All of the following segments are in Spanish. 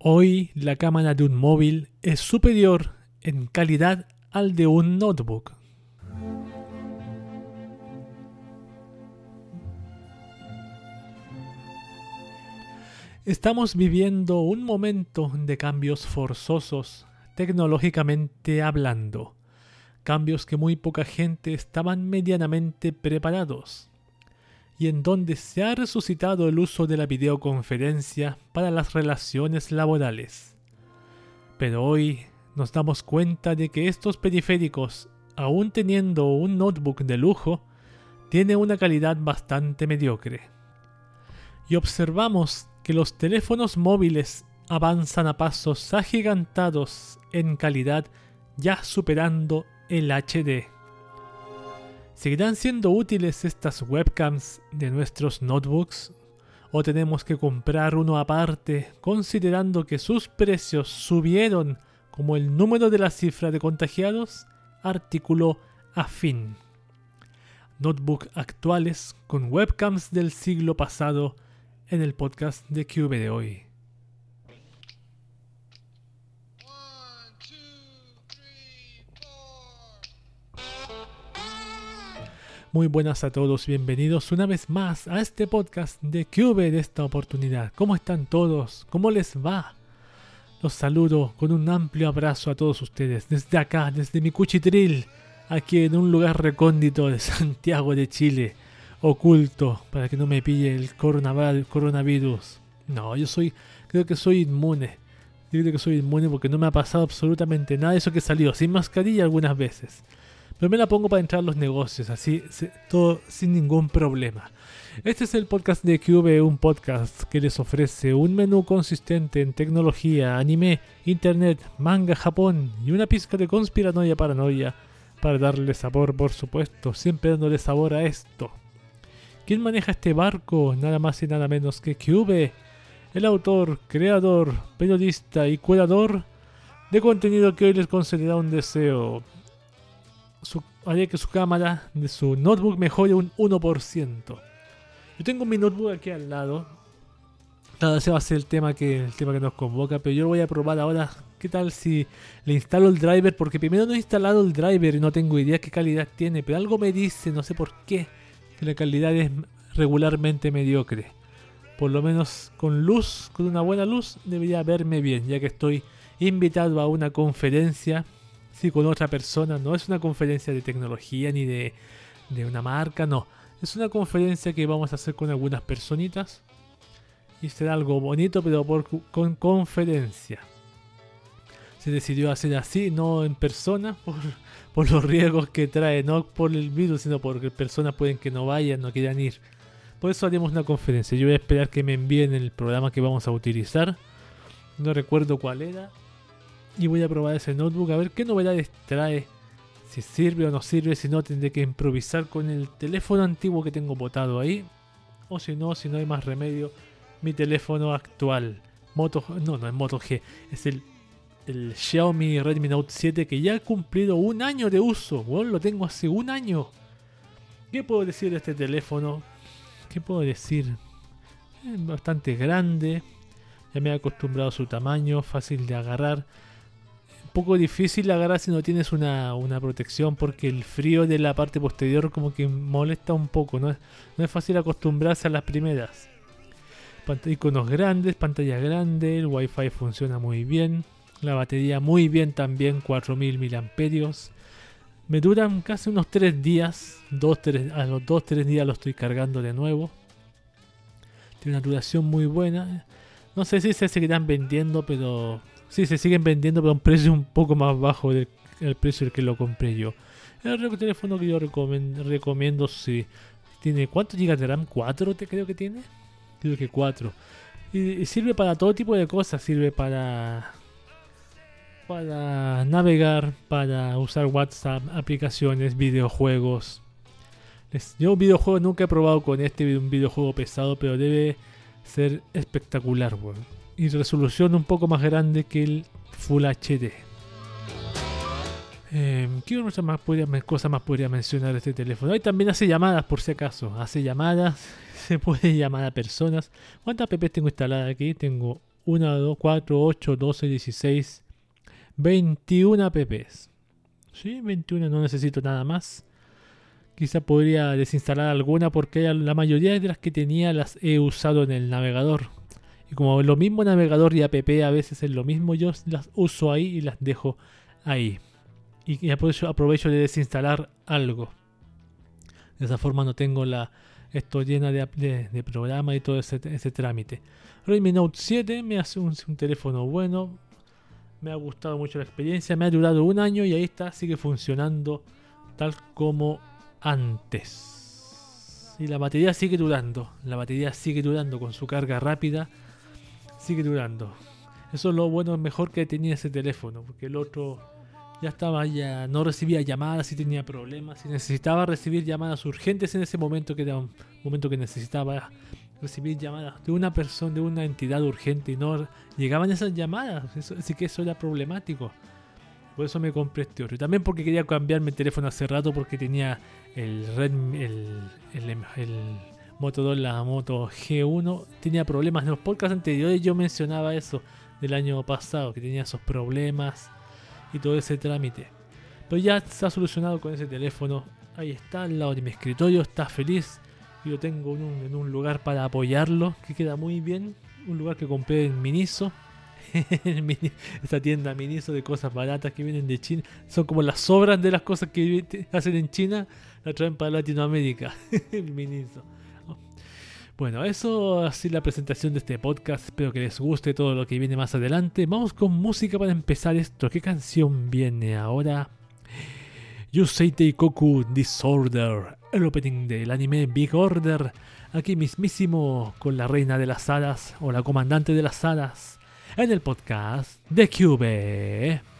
Hoy la cámara de un móvil es superior en calidad al de un notebook. Estamos viviendo un momento de cambios forzosos, tecnológicamente hablando, cambios que muy poca gente estaban medianamente preparados, y en donde se ha resucitado el uso de la videoconferencia para las relaciones laborales. Pero hoy nos damos cuenta de que estos periféricos, aún teniendo un notebook de lujo, tienen una calidad bastante mediocre. Y observamos que los teléfonos móviles avanzan a pasos agigantados en calidad ya superando el HD. ¿Seguirán siendo útiles estas webcams de nuestros notebooks? ¿O tenemos que comprar uno aparte considerando que sus precios subieron como el número de la cifra de contagiados? Artículo afín. Notebook actuales con webcams del siglo pasado en el podcast de QV de hoy. Muy buenas a todos, bienvenidos una vez más a este podcast de QV de esta oportunidad. ¿Cómo están todos? ¿Cómo les va? Los saludo con un amplio abrazo a todos ustedes desde acá, desde mi cuchitril, aquí en un lugar recóndito de Santiago de Chile oculto para que no me pille el coronavirus. No, yo soy, creo que soy inmune. Creo que soy inmune porque no me ha pasado absolutamente nada eso que salió sin mascarilla algunas veces. Pero me la pongo para entrar a los negocios, así, todo sin ningún problema. Este es el podcast de QV, un podcast que les ofrece un menú consistente en tecnología, anime, internet, manga, Japón y una pizca de conspiranoia paranoia para darle sabor, por supuesto, siempre dándole sabor a esto. ¿Quién maneja este barco? Nada más y nada menos que QV, el autor, creador, periodista y curador de contenido que hoy les concederá un deseo. Su, que su cámara de su notebook mejore un 1%. Yo tengo mi notebook aquí al lado. Claro, ese va a ser el tema que, el tema que nos convoca, pero yo lo voy a probar ahora. ¿Qué tal si le instalo el driver? Porque primero no he instalado el driver y no tengo idea qué calidad tiene, pero algo me dice, no sé por qué que la calidad es regularmente mediocre. Por lo menos con luz, con una buena luz, debería verme bien, ya que estoy invitado a una conferencia, sí, con otra persona. No es una conferencia de tecnología ni de, de una marca, no. Es una conferencia que vamos a hacer con algunas personitas. Y será algo bonito, pero por, con conferencia. Se decidió hacer así, no en persona, por, por los riesgos que trae, no por el virus, sino porque personas pueden que no vayan, no quieran ir. Por eso haremos una conferencia. Yo voy a esperar que me envíen el programa que vamos a utilizar. No recuerdo cuál era. Y voy a probar ese notebook a ver qué novedades trae. Si sirve o no sirve. Si no, tendré que improvisar con el teléfono antiguo que tengo botado ahí. O si no, si no hay más remedio, mi teléfono actual. Moto, no, no es Moto G. Es el el Xiaomi Redmi Note 7 que ya ha cumplido un año de uso. Bueno, lo tengo hace un año. ¿Qué puedo decir de este teléfono? ¿Qué puedo decir? Es bastante grande. Ya me he acostumbrado a su tamaño, fácil de agarrar. Un poco difícil agarrar si no tienes una, protección porque el frío de la parte posterior como que molesta un poco. No es, no es fácil acostumbrarse a las primeras. Iconos grandes, pantalla grande, el wifi funciona muy bien. La batería muy bien también, 4000 miliamperios. Me duran casi unos 3 días. a los 2-3 días lo estoy cargando de nuevo. Tiene una duración muy buena. No sé si se seguirán vendiendo, pero... Sí, se siguen vendiendo, pero a un precio un poco más bajo del, precio del que lo compré yo. El teléfono que yo recomiendo, recomiendo si tiene... ¿Cuántos GB de RAM? ¿4 te creo que tiene? Creo que 4. y sirve para todo tipo de cosas. Sirve para para navegar, para usar WhatsApp, aplicaciones, videojuegos. Yo videojuego nunca he probado con este un videojuego pesado, pero debe ser espectacular, Y resolución un poco más grande que el Full HD. Eh, ¿Qué otra más podría, cosa más podría mencionar este teléfono? Hoy también hace llamadas, por si acaso. Hace llamadas, se puede llamar a personas. ¿Cuántas apps tengo instaladas aquí? Tengo 1, 2, 4, 8, 12, 16, 21 apps. Sí, 21, no necesito nada más. Quizá podría desinstalar alguna porque la mayoría de las que tenía las he usado en el navegador. Y como lo mismo navegador y app a veces es lo mismo, yo las uso ahí y las dejo ahí. Y, aprovecho, de desinstalar algo. De esa forma no tengo la esto llena de, de, programa y todo ese, trámite. Redmi Note 7 me hace un teléfono bueno. Me ha gustado mucho la experiencia. Me ha durado un año y ahí está, sigue funcionando tal como antes. Y la batería sigue durando. La batería sigue durando con su carga rápida. Sigue durando. Eso es lo bueno, mejor que tenía ese teléfono. Porque el otro ya estaba, ya no recibía llamadas y tenía problemas. Y necesitaba recibir llamadas urgentes en ese momento, que era un momento que necesitaba recibir llamadas de una persona, de una entidad urgente. Y no llegaban esas llamadas. así que eso era problemático. Por eso me compré este otro. Y también porque quería cambiarme el teléfono hace rato porque tenía el Red, el, el, el Motorola Moto G1. Tenía problemas. En los podcasts anteriores yo mencionaba eso del año pasado, que tenía esos problemas y todo ese trámite. Pero ya ha solucionado con ese teléfono. Ahí está, al lado de mi escritorio, está feliz. Y lo tengo en un, en un lugar para apoyarlo, que queda muy bien. Un lugar que compré en Miniso esta tienda Miniso de cosas baratas que vienen de China. Son como las sobras de las cosas que hacen en China, la traen para Latinoamérica. el Miniso. Bueno, eso así la presentación de este podcast. Espero que les guste todo lo que viene más adelante. Vamos con música para empezar esto. ¿Qué canción viene ahora? Yusei Teikoku Disorder, el opening del anime Big Order. Aquí mismísimo con la reina de las hadas o la comandante de las hadas en el podcast de Cube.「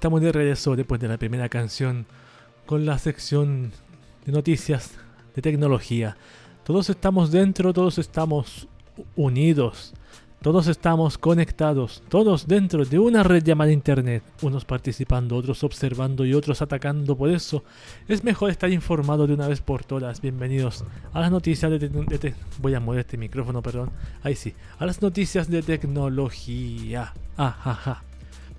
Estamos de regreso después de la primera canción con la sección de noticias de tecnología. Todos estamos dentro, todos estamos unidos. Todos estamos conectados, todos dentro de una red llamada Internet, unos participando, otros observando y otros atacando. Por eso es mejor estar informado de una vez por todas. Bienvenidos a las noticias de, voy a mover este micrófono, perdón. Ahí sí, a las noticias de tecnología. Ajaja.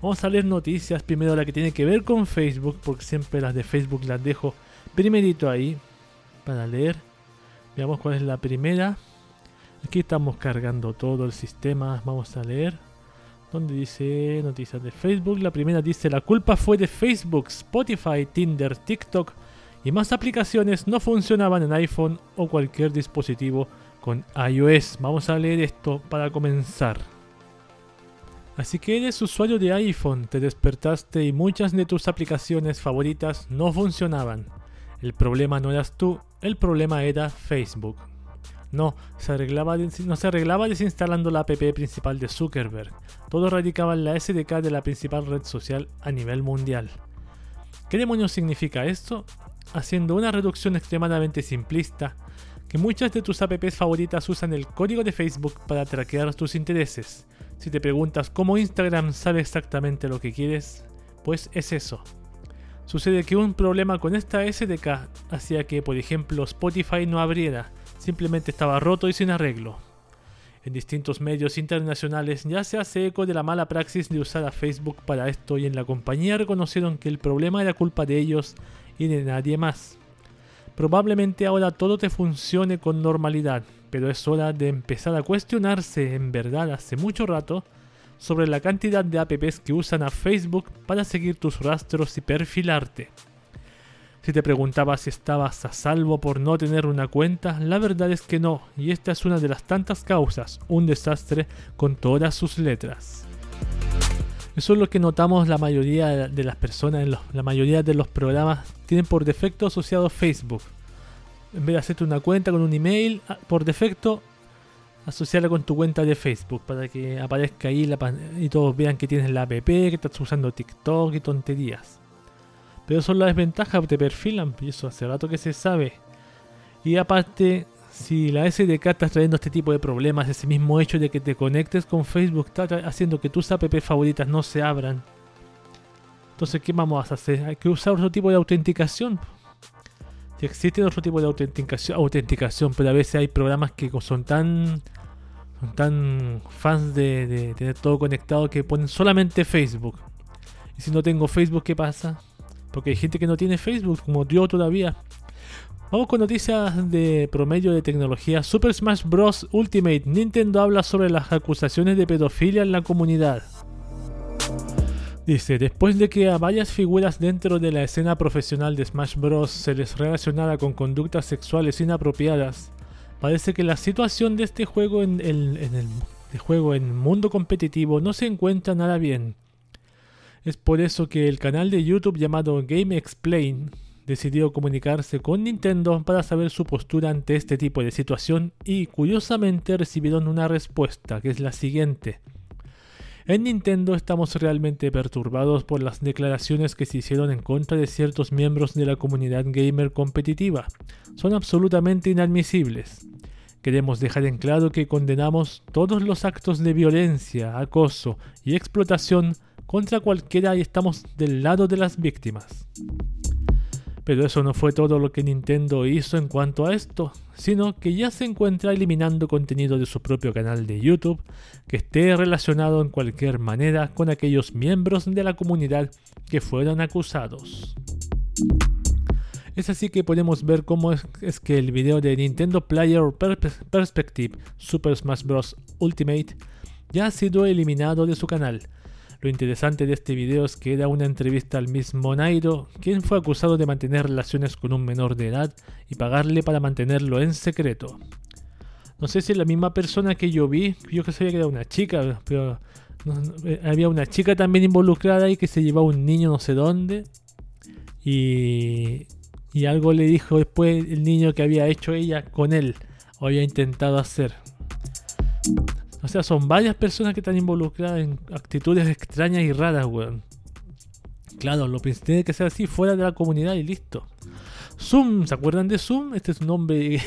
Vamos a leer noticias. Primero la que tiene que ver con Facebook, porque siempre las de Facebook las dejo primerito ahí para leer. Veamos cuál es la primera. Aquí estamos cargando todo el sistema. Vamos a leer. Donde dice noticias de Facebook. La primera dice la culpa fue de Facebook, Spotify, Tinder, TikTok y más aplicaciones no funcionaban en iPhone o cualquier dispositivo con iOS. Vamos a leer esto para comenzar. Así que eres usuario de iPhone, te despertaste y muchas de tus aplicaciones favoritas no funcionaban. El problema no eras tú, el problema era Facebook. No, se arreglaba, no se arreglaba desinstalando la app principal de Zuckerberg. Todo radicaba en la SDK de la principal red social a nivel mundial. ¿Qué demonios significa esto? Haciendo una reducción extremadamente simplista, que muchas de tus apps favoritas usan el código de Facebook para traquear tus intereses. Si te preguntas cómo Instagram sabe exactamente lo que quieres, pues es eso. Sucede que un problema con esta SDK hacía que, por ejemplo, Spotify no abriera, simplemente estaba roto y sin arreglo. En distintos medios internacionales ya se hace eco de la mala praxis de usar a Facebook para esto y en la compañía reconocieron que el problema era culpa de ellos y de nadie más. Probablemente ahora todo te funcione con normalidad, pero es hora de empezar a cuestionarse en verdad hace mucho rato sobre la cantidad de apps que usan a Facebook para seguir tus rastros y perfilarte. Si te preguntabas si estabas a salvo por no tener una cuenta, la verdad es que no, y esta es una de las tantas causas, un desastre con todas sus letras. Eso es lo que notamos la mayoría de las personas, en la mayoría de los programas tienen por defecto asociado Facebook. En vez de hacerte una cuenta con un email, ah, por defecto asociarla con tu cuenta de Facebook para que aparezca ahí la y todos vean que tienes la app, que estás usando TikTok y tonterías. Pero son las desventajas, te perfilan, y eso hace rato que se sabe. Y aparte, si la SDK está trayendo este tipo de problemas, ese mismo hecho de que te conectes con Facebook está haciendo que tus app favoritas no se abran. Entonces, ¿qué vamos a hacer? Hay que usar otro tipo de autenticación. Si existe otro tipo de autenticación, autenticación, pero a veces hay programas que son tan son tan fans de, de tener todo conectado que ponen solamente Facebook. Y si no tengo Facebook, ¿qué pasa? Porque hay gente que no tiene Facebook, como yo todavía. Vamos con noticias de promedio de tecnología. Super Smash Bros. Ultimate. Nintendo habla sobre las acusaciones de pedofilia en la comunidad. Dice, después de que a varias figuras dentro de la escena profesional de Smash Bros. se les relacionara con conductas sexuales inapropiadas, parece que la situación de este juego en el, en el juego en mundo competitivo no se encuentra nada bien. Es por eso que el canal de YouTube llamado Game Explain decidió comunicarse con Nintendo para saber su postura ante este tipo de situación y curiosamente recibieron una respuesta que es la siguiente. En Nintendo estamos realmente perturbados por las declaraciones que se hicieron en contra de ciertos miembros de la comunidad gamer competitiva. Son absolutamente inadmisibles. Queremos dejar en claro que condenamos todos los actos de violencia, acoso y explotación contra cualquiera y estamos del lado de las víctimas. Pero eso no fue todo lo que Nintendo hizo en cuanto a esto, sino que ya se encuentra eliminando contenido de su propio canal de YouTube que esté relacionado en cualquier manera con aquellos miembros de la comunidad que fueron acusados. Es así que podemos ver cómo es, que el video de Nintendo Player Perspective Super Smash Bros. Ultimate ya ha sido eliminado de su canal, lo interesante de este video es que era una entrevista al mismo Nairo, quien fue acusado de mantener relaciones con un menor de edad y pagarle para mantenerlo en secreto. No sé si es la misma persona que yo vi, yo que sabía que era una chica, pero eh, había una chica también involucrada ahí que se llevaba un niño no sé dónde y, y algo le dijo después el niño que había hecho ella con él o había intentado hacer. O sea, son varias personas que están involucradas en actitudes extrañas y raras, weón. Claro, lo tiene que ser así fuera de la comunidad y listo. Zoom, ¿se acuerdan de Zoom? Este es un nombre.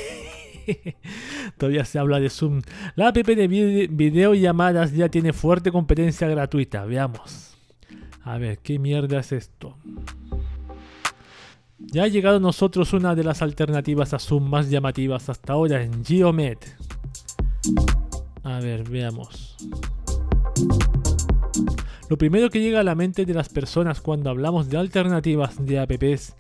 Todavía se habla de Zoom. La app de videollamadas ya tiene fuerte competencia gratuita. Veamos. A ver, ¿qué mierda es esto? Ya ha llegado a nosotros una de las alternativas a Zoom más llamativas hasta ahora en Geomed. A ver, veamos. Lo primero que llega a la mente de las personas cuando hablamos de alternativas de apps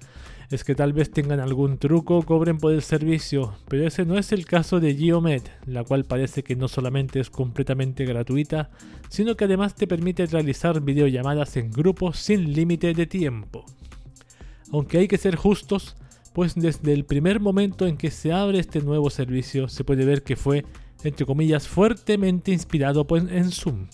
es que tal vez tengan algún truco o cobren por el servicio, pero ese no es el caso de Geomed, la cual parece que no solamente es completamente gratuita, sino que además te permite realizar videollamadas en grupos sin límite de tiempo. Aunque hay que ser justos, pues desde el primer momento en que se abre este nuevo servicio se puede ver que fue, entre comillas, fuertemente inspirado pues, en Zoom,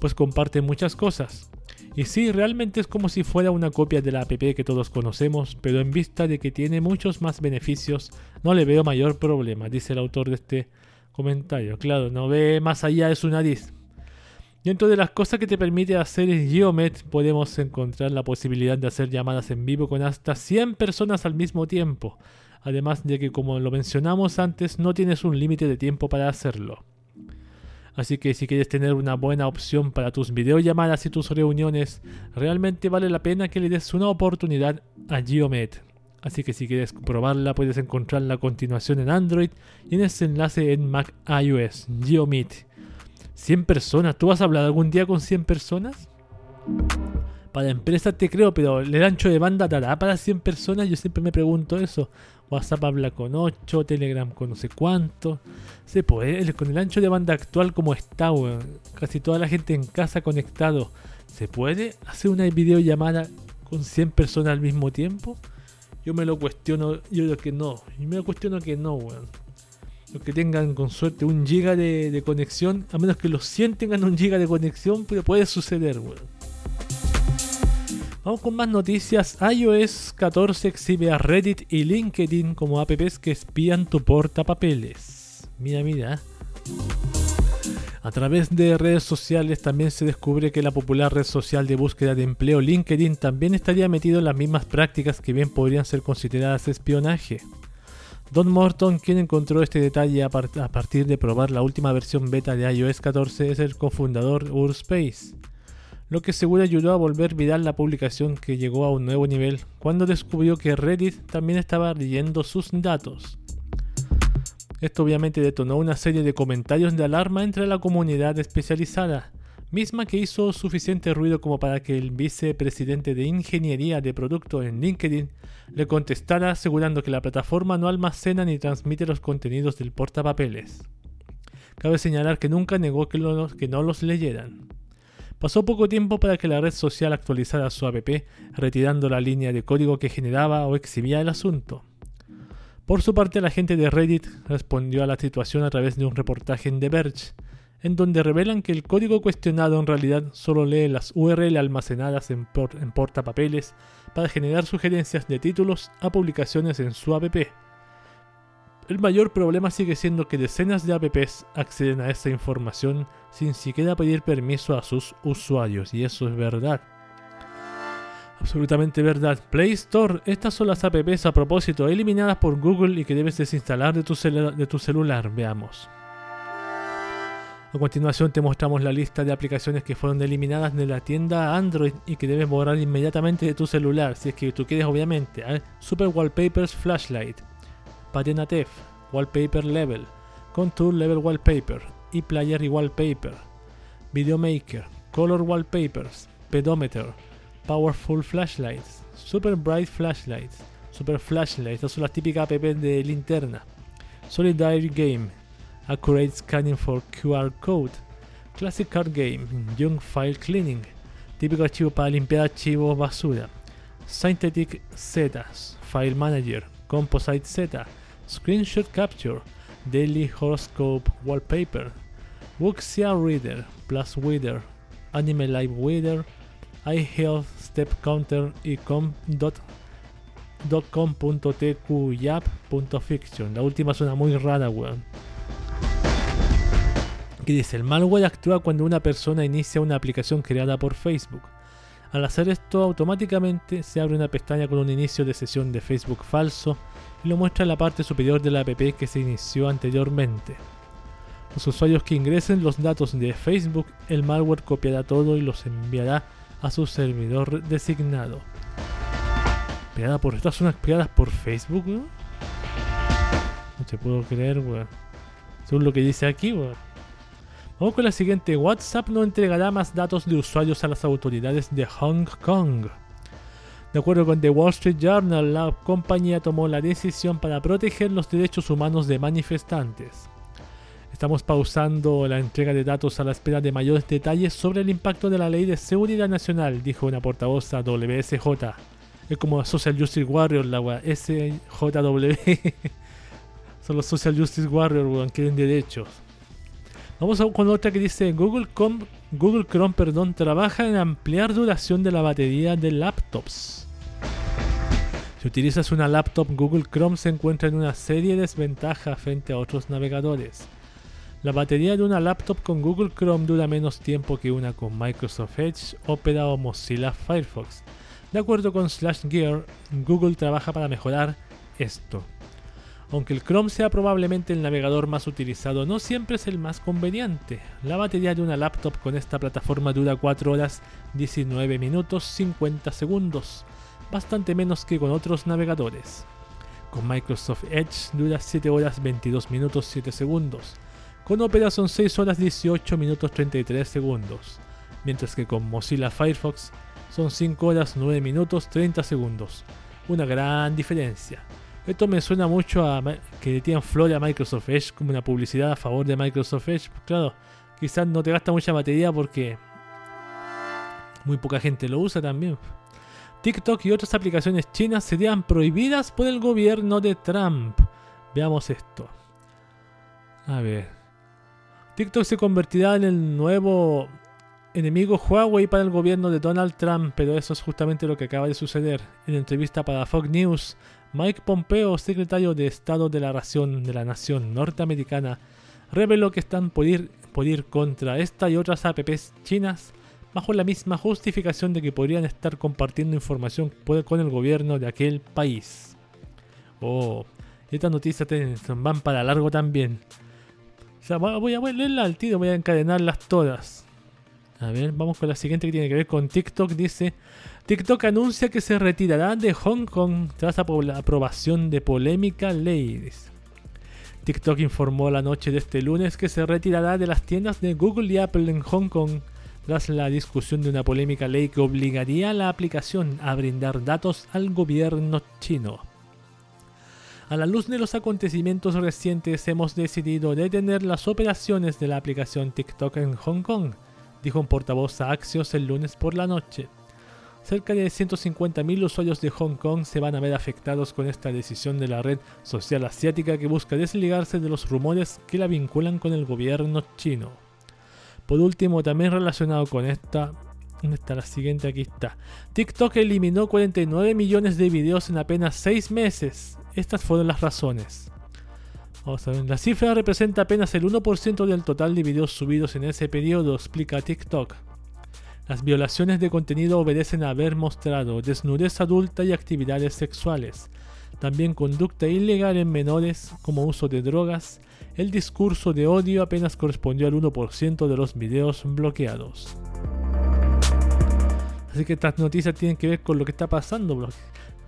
pues comparte muchas cosas. Y sí, realmente es como si fuera una copia de la app que todos conocemos, pero en vista de que tiene muchos más beneficios, no le veo mayor problema, dice el autor de este comentario. Claro, no ve más allá de su nariz. Dentro de las cosas que te permite hacer en Geomed podemos encontrar la posibilidad de hacer llamadas en vivo con hasta 100 personas al mismo tiempo, además de que como lo mencionamos antes no tienes un límite de tiempo para hacerlo. Así que si quieres tener una buena opción para tus videollamadas y tus reuniones, realmente vale la pena que le des una oportunidad a Geomed. Así que si quieres probarla puedes encontrarla a continuación en Android y en ese enlace en Mac iOS, Geomeet. 100 personas. ¿Tú vas a hablar algún día con 100 personas? Para empresas te creo, pero el ancho de banda dará para 100 personas. Yo siempre me pregunto eso. WhatsApp habla con 8, Telegram con no sé cuánto. Se puede, con el ancho de banda actual como está, Casi toda la gente en casa conectado. ¿Se puede hacer una videollamada con 100 personas al mismo tiempo? Yo me lo cuestiono, yo creo que no. Yo me lo cuestiono que no, weón que tengan con suerte un giga de, conexión, a menos que los 100 tengan un giga de conexión, pero puede suceder, Vamos con más noticias. iOS 14 exhibe a Reddit y LinkedIn como apps que espían tu portapapeles. Mira, mira. A través de redes sociales también se descubre que la popular red social de búsqueda de empleo LinkedIn también estaría metido en las mismas prácticas que bien podrían ser consideradas espionaje. Don Morton, quien encontró este detalle a, partir de probar la última versión beta de iOS 14, es el cofundador Urspace, lo que seguro ayudó a volver viral la publicación que llegó a un nuevo nivel cuando descubrió que Reddit también estaba leyendo sus datos. Esto obviamente detonó una serie de comentarios de alarma entre la comunidad especializada, misma que hizo suficiente ruido como para que el vicepresidente de ingeniería de producto en LinkedIn le contestara asegurando que la plataforma no almacena ni transmite los contenidos del portapapeles. Cabe señalar que nunca negó que, que no los leyeran. Pasó poco tiempo para que la red social actualizara su app, retirando la línea de código que generaba o exhibía el asunto. Por su parte, la gente de Reddit respondió a la situación a través de un reportaje en The Verge, en donde revelan que el código cuestionado en realidad solo lee las URL almacenadas en, portapapeles para generar sugerencias de títulos a publicaciones en su app. El mayor problema sigue siendo que decenas de apps acceden a esa información sin siquiera pedir permiso a sus usuarios, y eso es verdad. Absolutamente verdad. Play Store, estas son las apps a propósito eliminadas por Google y que debes desinstalar de tu, celular. Veamos. A continuación te mostramos la lista de aplicaciones que fueron eliminadas de la tienda Android y que debes borrar inmediatamente de tu celular, si es que tú quieres obviamente. ¿eh? Super Wallpapers Flashlight, Patina Wallpaper Level, Contour Level Wallpaper, ePlayer y Wallpaper, Videomaker, Color Wallpapers, Pedometer, Powerful Flashlights, Super Bright Flashlights, Super Flashlights, estas son las típicas app de linterna, Solidary Game, Accurate Scanning for QR Code, Classic Card Game, Young File Cleaning, típico archivo para limpiar archivos basura, Synthetic Z, File Manager, Composite Z, Screenshot Capture, Daily Horoscope Wallpaper, Wuxia Reader, Plus Reader, Anime Live Reader, iHealth Step Counter y. La última suena muy rara, weón que dice, el malware actúa cuando una persona inicia una aplicación creada por Facebook. Al hacer esto, automáticamente se abre una pestaña con un inicio de sesión de Facebook falso y lo muestra en la parte superior de la app que se inició anteriormente. Los usuarios que ingresen los datos de Facebook, el malware copiará todo y los enviará a su servidor designado. por estas son pegadas por Facebook, ¿no? No te puedo creer, weón. Según lo que dice aquí, weón. Vamos con la siguiente. WhatsApp no entregará más datos de usuarios a las autoridades de Hong Kong. De acuerdo con The Wall Street Journal, la compañía tomó la decisión para proteger los derechos humanos de manifestantes. Estamos pausando la entrega de datos a la espera de mayores detalles sobre el impacto de la ley de seguridad nacional, dijo una portavoz a WSJ. Es como Social Justice Warrior, la wea. SJW. Son los Social Justice Warriors, weón, quieren derechos. Vamos con otra que dice Google, Google Chrome perdón, trabaja en ampliar duración de la batería de laptops. Si utilizas una laptop, Google Chrome se encuentra en una serie de desventajas frente a otros navegadores. La batería de una laptop con Google Chrome dura menos tiempo que una con Microsoft Edge, Opera o Mozilla Firefox. De acuerdo con Slash Gear, Google trabaja para mejorar esto. Aunque el Chrome sea probablemente el navegador más utilizado, no siempre es el más conveniente. La batería de una laptop con esta plataforma dura 4 horas 19 minutos 50 segundos, bastante menos que con otros navegadores. Con Microsoft Edge dura 7 horas 22 minutos 7 segundos, con Opera son 6 horas 18 minutos 33 segundos, mientras que con Mozilla Firefox son 5 horas 9 minutos 30 segundos. Una gran diferencia. Esto me suena mucho a que le tiran flor a Microsoft Edge como una publicidad a favor de Microsoft Edge. Claro, quizás no te gasta mucha batería porque muy poca gente lo usa también. TikTok y otras aplicaciones chinas serían prohibidas por el gobierno de Trump. Veamos esto. A ver. TikTok se convertirá en el nuevo enemigo Huawei para el gobierno de Donald Trump, pero eso es justamente lo que acaba de suceder. En entrevista para Fox News, Mike Pompeo, secretario de Estado de la, Nación, de la Nación Norteamericana, reveló que están por ir, contra esta y otras apps chinas bajo la misma justificación de que podrían estar compartiendo información con el gobierno de aquel país. Oh, estas noticias van para largo también voy a, leerla al tiro, voy a encadenarlas todas. A ver, vamos con la siguiente que tiene que ver con TikTok. Dice, TikTok anuncia que se retirará de Hong Kong tras la aprobación de polémica ley. TikTok informó la noche de este lunes que se retirará de las tiendas de Google y Apple en Hong Kong tras la discusión de una polémica ley que obligaría a la aplicación a brindar datos al gobierno chino. A la luz de los acontecimientos recientes hemos decidido detener las operaciones de la aplicación TikTok en Hong Kong, dijo un portavoz a Axios el lunes por la noche. Cerca de 150.000 usuarios de Hong Kong se van a ver afectados con esta decisión de la red social asiática que busca desligarse de los rumores que la vinculan con el gobierno chino. Por último, también relacionado con esta, ¿dónde está la siguiente? Aquí está. TikTok eliminó 49 millones de videos en apenas 6 meses, estas fueron las razones. Vamos a ver. La cifra representa apenas el 1% del total de videos subidos en ese periodo, explica TikTok. Las violaciones de contenido obedecen a haber mostrado desnudez adulta y actividades sexuales, también conducta ilegal en menores como uso de drogas. El discurso de odio apenas correspondió al 1% de los videos bloqueados. Así que estas noticias tienen que ver con lo que está pasando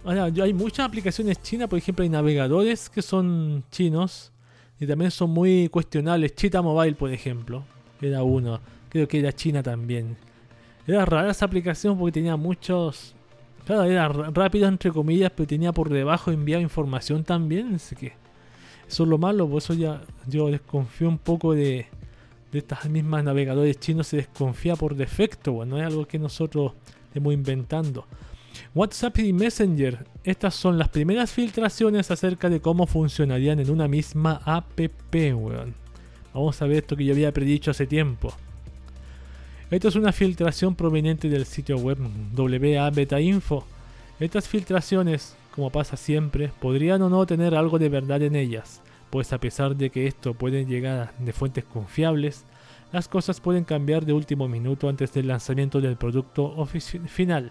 hay muchas aplicaciones chinas, por ejemplo, hay navegadores que son chinos y también son muy cuestionables. Chita Mobile, por ejemplo, era uno. Creo que era China también. Era rara esa aplicación porque tenía muchos. Claro, era rápido entre comillas, pero tenía por debajo enviado información también. Así que eso es lo malo, por eso ya yo desconfío un poco de, de estas mismas navegadores chinos. Se desconfía por defecto, bueno, no es algo que nosotros estemos inventando. WhatsApp y Messenger. Estas son las primeras filtraciones acerca de cómo funcionarían en una misma app, weón. Vamos a ver esto que yo había predicho hace tiempo. Esto es una filtración proveniente del sitio web WA Beta Info. Estas filtraciones, como pasa siempre, podrían o no tener algo de verdad en ellas, pues a pesar de que esto puede llegar de fuentes confiables, las cosas pueden cambiar de último minuto antes del lanzamiento del producto final.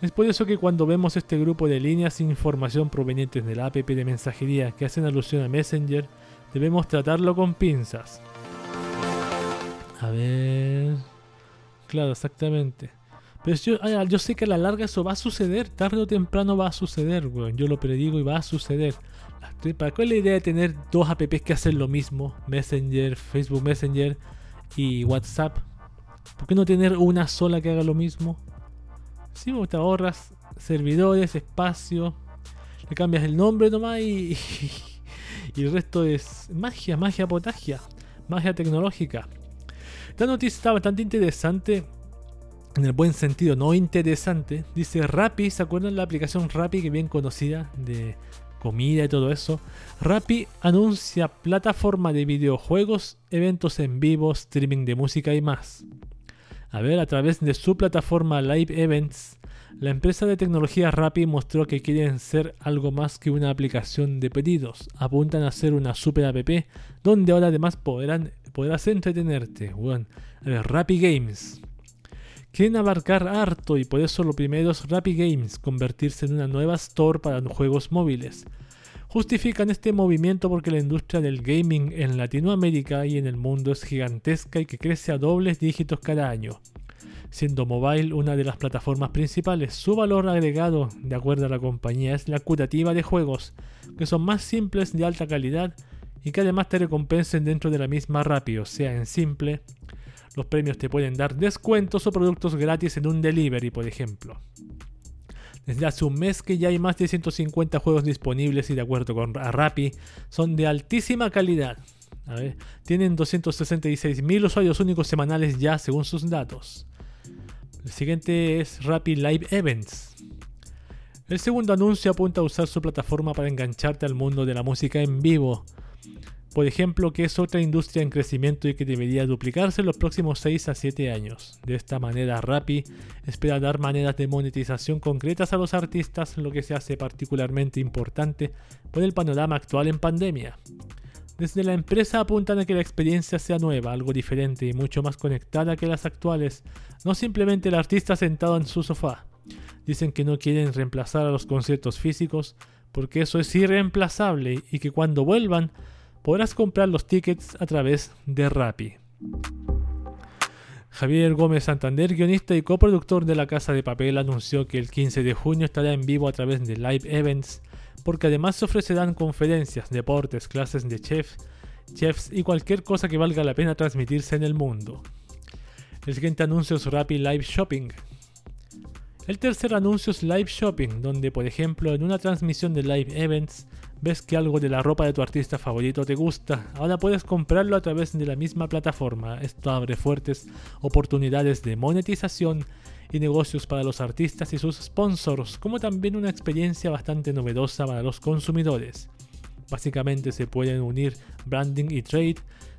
Es por eso que cuando vemos este grupo de líneas sin información provenientes de la app de mensajería que hacen alusión a Messenger, debemos tratarlo con pinzas. A ver... Claro, exactamente. Pero yo, yo sé que a la larga eso va a suceder, tarde o temprano va a suceder, weón. Yo lo predigo y va a suceder. ¿Para cuál es la idea de tener dos apps que hacen lo mismo? Messenger, Facebook Messenger y WhatsApp. ¿Por qué no tener una sola que haga lo mismo? Si sí, te ahorras servidores, espacio, le cambias el nombre nomás y, y el resto es magia, magia potagia, magia tecnológica. Esta noticia está bastante interesante en el buen sentido, no interesante. Dice Rappi, ¿se acuerdan la aplicación Rappi que bien conocida de comida y todo eso? Rappi anuncia plataforma de videojuegos, eventos en vivo, streaming de música y más. A ver, a través de su plataforma Live Events, la empresa de tecnología Rappi mostró que quieren ser algo más que una aplicación de pedidos. Apuntan a ser una super app donde ahora además podrán, podrás entretenerte. Bueno, a ver, Games. Quieren abarcar harto y por eso lo primero es Rappi Games, convertirse en una nueva store para juegos móviles. Justifican este movimiento porque la industria del gaming en Latinoamérica y en el mundo es gigantesca y que crece a dobles dígitos cada año. Siendo mobile una de las plataformas principales, su valor agregado, de acuerdo a la compañía, es la curativa de juegos, que son más simples, de alta calidad y que además te recompensen dentro de la misma Rappi, o sea, en simple, los premios te pueden dar descuentos o productos gratis en un delivery, por ejemplo. Desde hace un mes que ya hay más de 150 juegos disponibles y de acuerdo con Rappi, son de altísima calidad. tienen 266.000 usuarios únicos semanales ya según sus datos. El siguiente es Rappi Live Events. El segundo anuncio apunta a usar su plataforma para engancharte al mundo de la música en vivo por ejemplo, que es otra industria en crecimiento y que debería duplicarse en los próximos 6 a 7 años. De esta manera, Rappi espera dar maneras de monetización concretas a los artistas, lo que se hace particularmente importante por el panorama actual en pandemia. Desde la empresa apuntan a que la experiencia sea nueva, algo diferente y mucho más conectada que las actuales, no simplemente el artista sentado en su sofá. Dicen que no quieren reemplazar a los conciertos físicos, porque eso es irreemplazable y que cuando vuelvan podrás comprar los tickets a través de Rappi. Javier Gómez Santander, guionista y coproductor de La Casa de Papel, anunció que el 15 de junio estará en vivo a través de Live Events, porque además se ofrecerán conferencias, deportes, clases de chef, chefs y cualquier cosa que valga la pena transmitirse en el mundo. El siguiente anuncio es Rappi Live Shopping. El tercer anuncio es Live Shopping, donde por ejemplo en una transmisión de Live Events ves que algo de la ropa de tu artista favorito te gusta, ahora puedes comprarlo a través de la misma plataforma. Esto abre fuertes oportunidades de monetización y negocios para los artistas y sus sponsors, como también una experiencia bastante novedosa para los consumidores. Básicamente se pueden unir branding y trade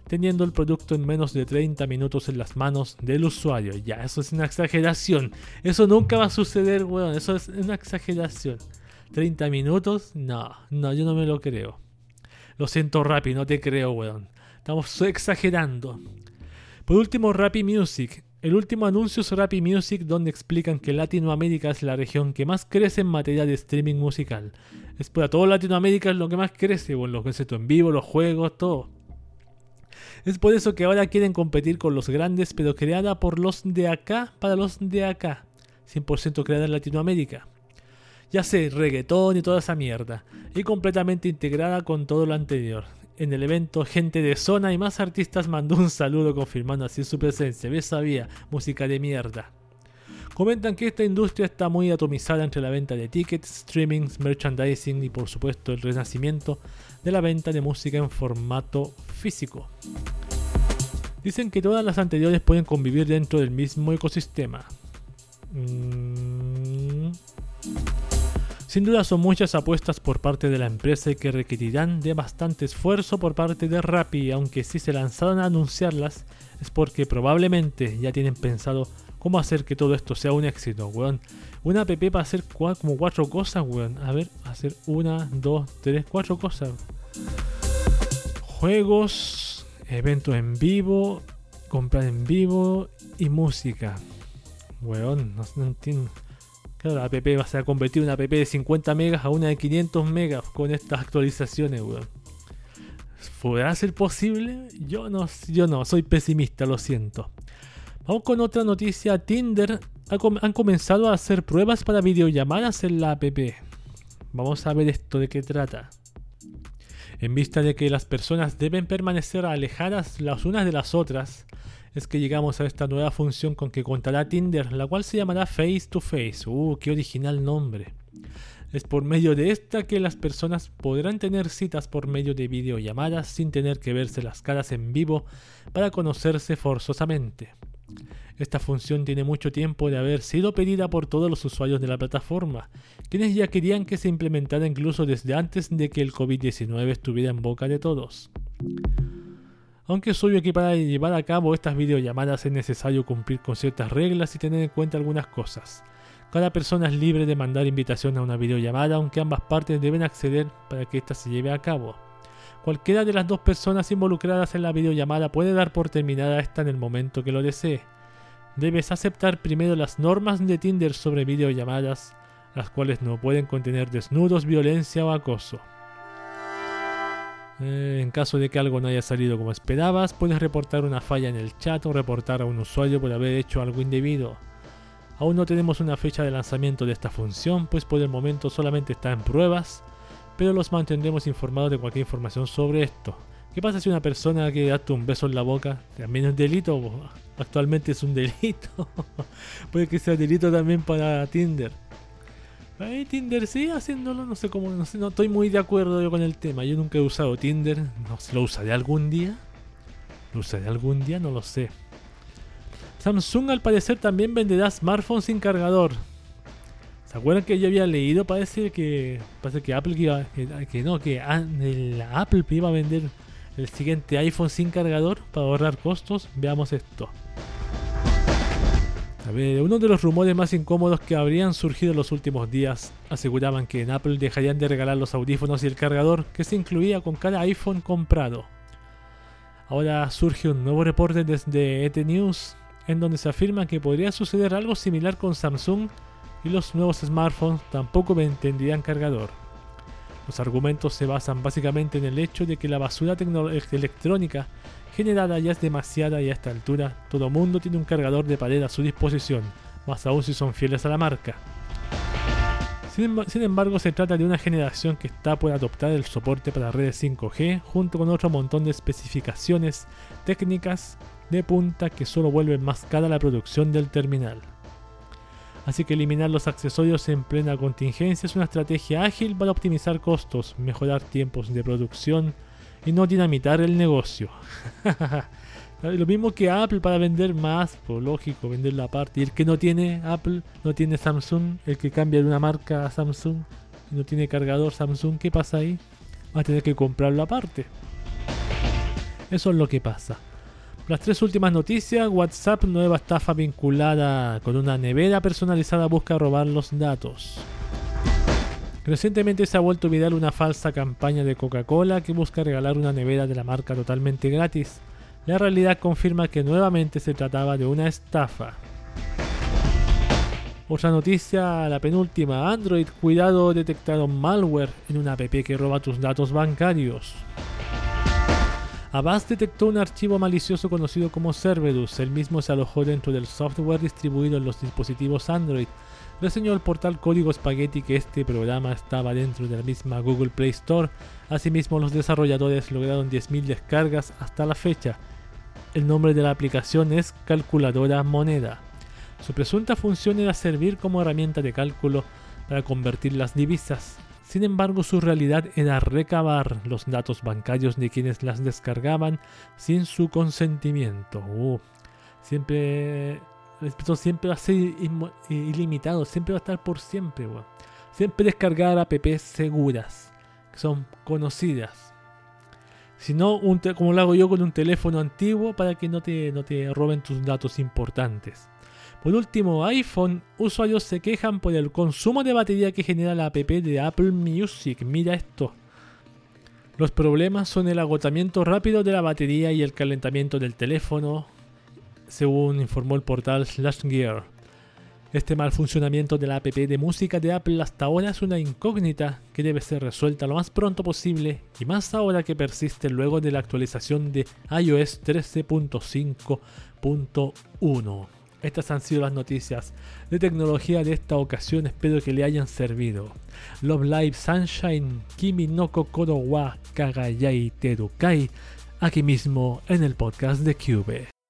teniendo el producto en menos de 30 minutos en las manos del usuario. Ya, eso es una exageración. Eso nunca va a suceder, weón. Eso es una exageración. 30 minutos, no, no, yo no me lo creo. Lo siento, Rappi, no te creo, weón. Estamos exagerando. Por último, Rappi Music. El último anuncio es Rappi Music, donde explican que Latinoamérica es la región que más crece en materia de streaming musical. Es para todo Latinoamérica es lo que más crece, bueno, los conciertos en vivo, los juegos, todo. Es por eso que ahora quieren competir con los grandes, pero creada por los de acá para los de acá. 100% creada en Latinoamérica ya sé, reggaetón y toda esa mierda, y completamente integrada con todo lo anterior. En el evento, gente de zona y más artistas mandó un saludo confirmando así su presencia. ¿Ves? Sabía, música de mierda. Comentan que esta industria está muy atomizada entre la venta de tickets, streamings, merchandising y por supuesto el renacimiento de la venta de música en formato físico. Dicen que todas las anteriores pueden convivir dentro del mismo ecosistema. Mm. Sin duda son muchas apuestas por parte de la empresa y que requerirán de bastante esfuerzo por parte de Rappi, aunque si se lanzaron a anunciarlas es porque probablemente ya tienen pensado cómo hacer que todo esto sea un éxito. Una app para hacer como cuatro cosas, weón. A ver, hacer una, dos, tres, cuatro cosas. Juegos, eventos en vivo, comprar en vivo y música. Weón, no, entiendo. Claro, la app va a ser convertir una app de 50 megas a una de 500 megas con estas actualizaciones, weón. ¿Podrá ser posible? Yo no, yo no, soy pesimista, lo siento. Vamos con otra noticia. Tinder han comenzado a hacer pruebas para videollamadas en la app. Vamos a ver esto de qué trata. En vista de que las personas deben permanecer alejadas las unas de las otras, es que llegamos a esta nueva función con que contará Tinder, la cual se llamará Face to Face. Uh, qué original nombre. Es por medio de esta que las personas podrán tener citas por medio de videollamadas sin tener que verse las caras en vivo para conocerse forzosamente. Esta función tiene mucho tiempo de haber sido pedida por todos los usuarios de la plataforma, quienes ya querían que se implementara incluso desde antes de que el COVID-19 estuviera en boca de todos. Aunque es obvio que para llevar a cabo estas videollamadas es necesario cumplir con ciertas reglas y tener en cuenta algunas cosas. Cada persona es libre de mandar invitación a una videollamada, aunque ambas partes deben acceder para que ésta se lleve a cabo. Cualquiera de las dos personas involucradas en la videollamada puede dar por terminada esta en el momento que lo desee. Debes aceptar primero las normas de Tinder sobre videollamadas, las cuales no pueden contener desnudos, violencia o acoso. Eh, en caso de que algo no haya salido como esperabas, puedes reportar una falla en el chat o reportar a un usuario por haber hecho algo indebido. Aún no tenemos una fecha de lanzamiento de esta función, pues por el momento solamente está en pruebas, pero los mantendremos informados de cualquier información sobre esto. ¿Qué pasa si una persona que da un beso en la boca también es delito? Actualmente es un delito. Puede que sea delito también para Tinder. Tinder sigue haciéndolo, no sé cómo, no sé, no estoy muy de acuerdo yo con el tema. Yo nunca he usado Tinder, no ¿lo usaré algún día? ¿Lo usaré algún día? No lo sé. Samsung al parecer también venderá smartphones sin cargador. ¿Se acuerdan que yo había leído? Parece que parece que Apple iba, que, no, que Apple iba a vender el siguiente iPhone sin cargador para ahorrar costos. Veamos esto. A ver, uno de los rumores más incómodos que habrían surgido en los últimos días aseguraban que en Apple dejarían de regalar los audífonos y el cargador que se incluía con cada iPhone comprado. Ahora surge un nuevo reporte desde ET News en donde se afirma que podría suceder algo similar con Samsung y los nuevos smartphones tampoco tendrían cargador. Los argumentos se basan básicamente en el hecho de que la basura electrónica generada ya es demasiada y a esta altura todo mundo tiene un cargador de pared a su disposición, más aún si son fieles a la marca. Sin embargo, se trata de una generación que está por adoptar el soporte para redes 5G junto con otro montón de especificaciones técnicas de punta que solo vuelven más cara la producción del terminal. Así que eliminar los accesorios en plena contingencia es una estrategia ágil para optimizar costos, mejorar tiempos de producción y no dinamitar el negocio. Lo mismo que Apple para vender más, pues lógico, vender la parte. Y el que no tiene Apple, no tiene Samsung, el que cambia de una marca a Samsung, no tiene cargador Samsung, ¿qué pasa ahí? Va a tener que comprarlo aparte. Eso es lo que pasa. Las tres últimas noticias, WhatsApp, nueva estafa vinculada con una nevera personalizada busca robar los datos. Recientemente se ha vuelto viral una falsa campaña de Coca-Cola que busca regalar una nevera de la marca totalmente gratis. La realidad confirma que nuevamente se trataba de una estafa. Otra noticia, la penúltima, Android, cuidado, detectaron malware en una app que roba tus datos bancarios. Avast detectó un archivo malicioso conocido como Cerberus. El mismo se alojó dentro del software distribuido en los dispositivos Android. Reseñó el portal Código Spaghetti que este programa estaba dentro de la misma Google Play Store. Asimismo, los desarrolladores lograron 10.000 descargas hasta la fecha. El nombre de la aplicación es Calculadora Moneda. Su presunta función era servir como herramienta de cálculo para convertir las divisas. Sin embargo, su realidad era recabar los datos bancarios de quienes las descargaban sin su consentimiento. Uh, siempre, siempre va a ser ilimitado, siempre va a estar por siempre. Siempre descargar apps seguras, que son conocidas. Si no, como lo hago yo con un teléfono antiguo para que no te, no te roben tus datos importantes. Por último, iPhone, usuarios se quejan por el consumo de batería que genera la app de Apple Music. Mira esto. Los problemas son el agotamiento rápido de la batería y el calentamiento del teléfono. según informó el portal Slash Gear. Este mal funcionamiento de la app de música de Apple hasta ahora es una incógnita que debe ser resuelta lo más pronto posible y más ahora que persiste luego de la actualización de iOS 13.5.1. Estas han sido las noticias de tecnología de esta ocasión, espero que le hayan servido. Love Live Sunshine Kimi no Kokoro wa Kagayai Terukai, aquí mismo en el podcast de Cube.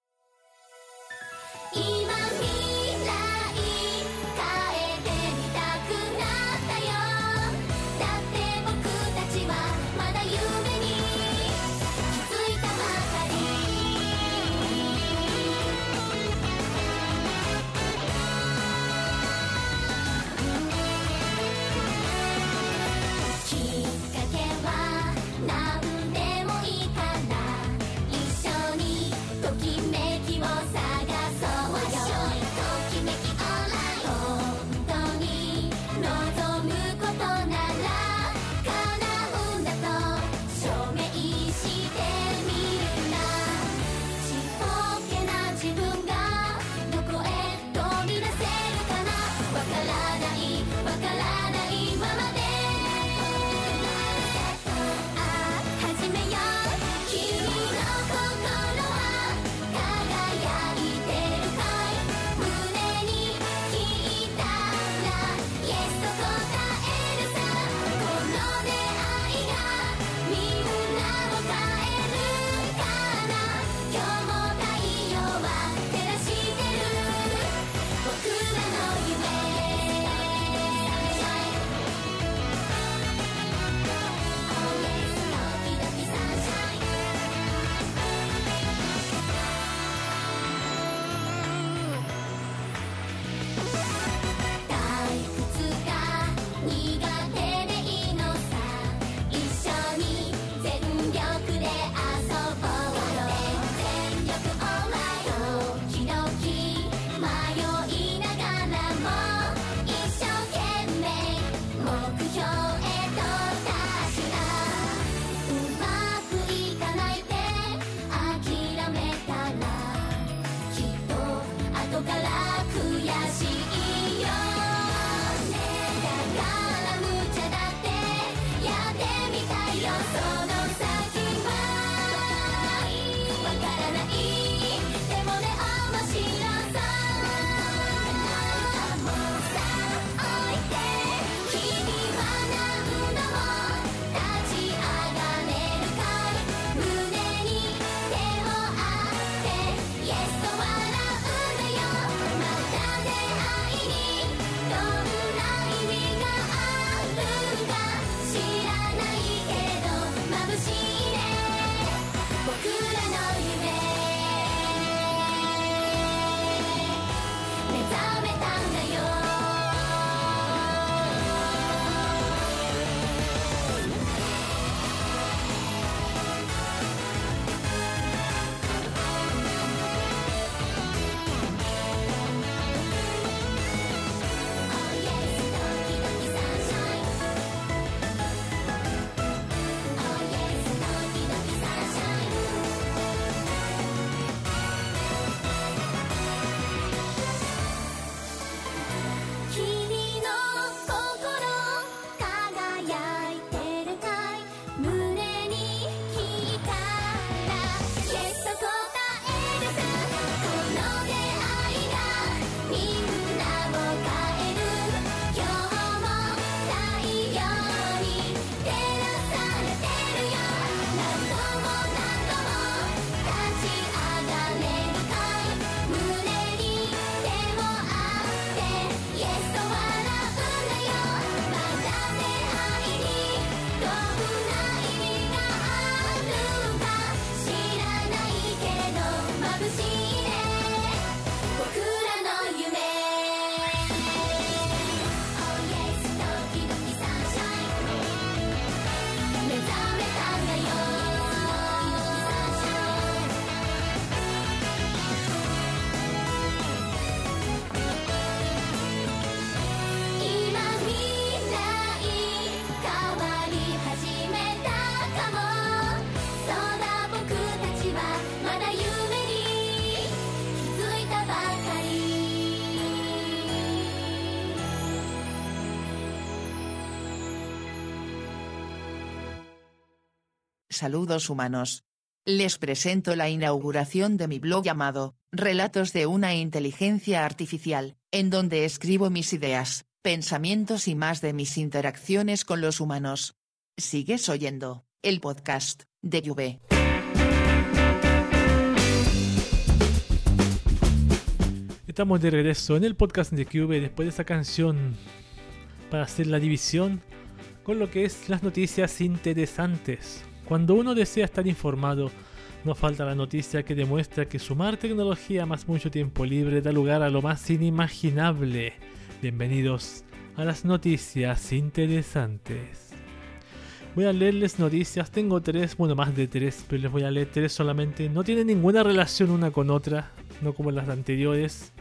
Saludos humanos. Les presento la inauguración de mi blog llamado, Relatos de una inteligencia artificial, en donde escribo mis ideas, pensamientos y más de mis interacciones con los humanos. Sigues oyendo, el podcast, de Juve. Estamos de regreso en el podcast de Cube después de esa canción para hacer la división con lo que es las noticias interesantes. Cuando uno desea estar informado, no falta la noticia que demuestra que sumar tecnología más mucho tiempo libre da lugar a lo más inimaginable. Bienvenidos a las noticias interesantes. Voy a leerles noticias, tengo tres, bueno más de tres, pero les voy a leer tres solamente. No tienen ninguna relación una con otra, no como las anteriores.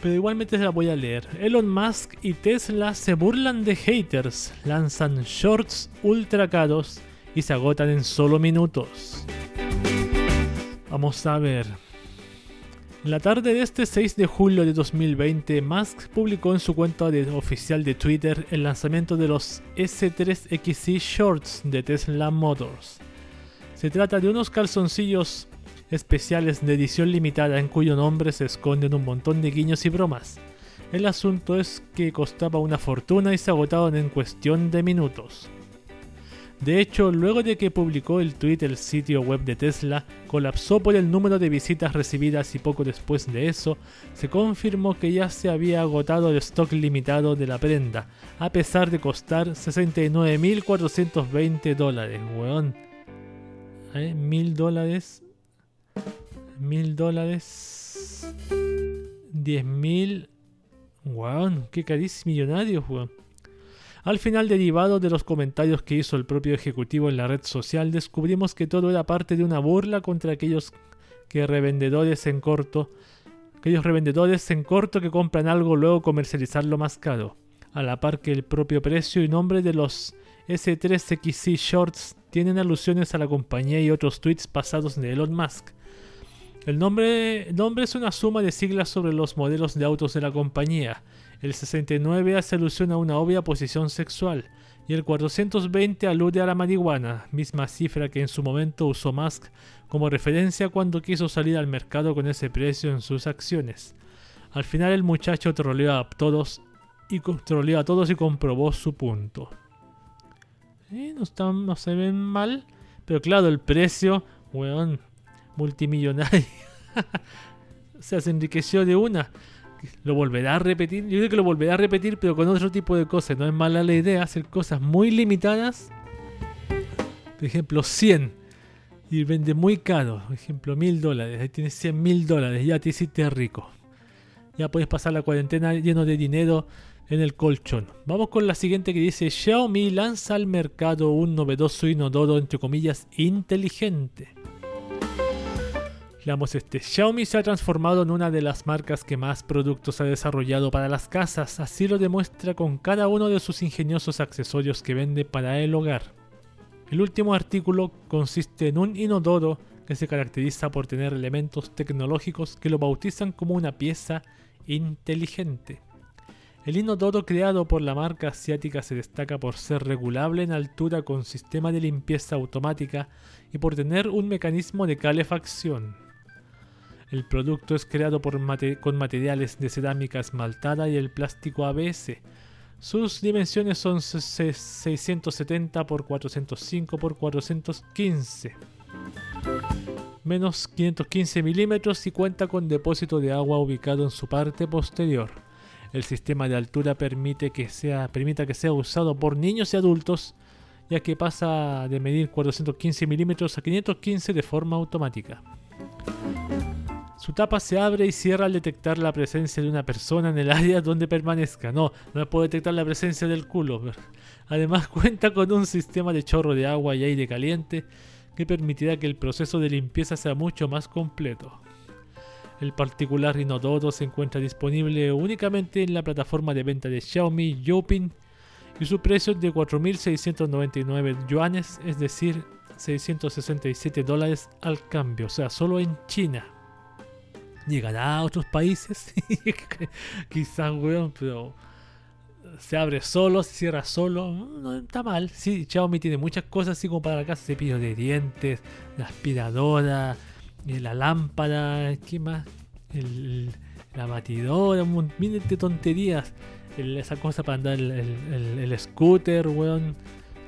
Pero igualmente se la voy a leer. Elon Musk y Tesla se burlan de haters, lanzan shorts ultra caros y se agotan en solo minutos. Vamos a ver. La tarde de este 6 de julio de 2020, Musk publicó en su cuenta oficial de Twitter el lanzamiento de los S3XC Shorts de Tesla Motors. Se trata de unos calzoncillos especiales de edición limitada en cuyo nombre se esconden un montón de guiños y bromas. El asunto es que costaba una fortuna y se agotaron en cuestión de minutos. De hecho, luego de que publicó el tweet el sitio web de Tesla colapsó por el número de visitas recibidas y poco después de eso se confirmó que ya se había agotado el stock limitado de la prenda, a pesar de costar 69.420 dólares, weón. ¿Eh? Mil dólares. Mil dólares. Diez mil. Weón, qué carísimo millonario, weón. Al final, derivado de los comentarios que hizo el propio ejecutivo en la red social, descubrimos que todo era parte de una burla contra aquellos que revendedores en corto, aquellos revendedores en corto que compran algo luego comercializarlo más caro, a la par que el propio precio y nombre de los S3XC Shorts tienen alusiones a la compañía y otros tweets pasados de Elon Musk. El nombre, nombre es una suma de siglas sobre los modelos de autos de la compañía, el 69 hace alusión a una obvia posición sexual y el 420 alude a la marihuana, misma cifra que en su momento usó Musk como referencia cuando quiso salir al mercado con ese precio en sus acciones. Al final el muchacho troleó a todos y troleó a todos y comprobó su punto. Eh, no, están, no se ven mal, pero claro, el precio, weón, multimillonario. se enriqueció de una lo volverá a repetir. Yo creo que lo volverá a repetir, pero con otro tipo de cosas. No es mala la idea hacer cosas muy limitadas. Por ejemplo, 100. Y vende muy caro. Por ejemplo, 1000 dólares. Ahí tienes 100 mil dólares. Ya te hiciste rico. Ya puedes pasar la cuarentena lleno de dinero en el colchón. Vamos con la siguiente que dice Xiaomi lanza al mercado un novedoso inodoro entre comillas inteligente. Veamos este. Xiaomi se ha transformado en una de las marcas que más productos ha desarrollado para las casas, así lo demuestra con cada uno de sus ingeniosos accesorios que vende para el hogar. El último artículo consiste en un inodoro que se caracteriza por tener elementos tecnológicos que lo bautizan como una pieza inteligente. El inodoro creado por la marca asiática se destaca por ser regulable en altura con sistema de limpieza automática y por tener un mecanismo de calefacción. El producto es creado con materiales de cerámica esmaltada y el plástico ABS. Sus dimensiones son 670 x 405 x 415 menos 515 milímetros y cuenta con depósito de agua ubicado en su parte posterior. El sistema de altura permite que sea, permita que sea usado por niños y adultos, ya que pasa de medir 415 milímetros a 515 de forma automática. Su tapa se abre y cierra al detectar la presencia de una persona en el área donde permanezca. No, no puede detectar la presencia del culo. Además cuenta con un sistema de chorro de agua y aire caliente que permitirá que el proceso de limpieza sea mucho más completo. El particular inodoro se encuentra disponible únicamente en la plataforma de venta de Xiaomi Youpin y su precio es de 4.699 yuanes, es decir, 667 dólares al cambio, o sea, solo en China llegará a otros países. Quizás, weón, pero se abre solo, se cierra solo. No está mal. Sí, Xiaomi tiene muchas cosas así como para la casa: cepillo de dientes, la aspiradora, eh, la lámpara, ¿qué más? El, la batidora, un miles de tonterías. esa cosa para andar el, el, scooter, weón.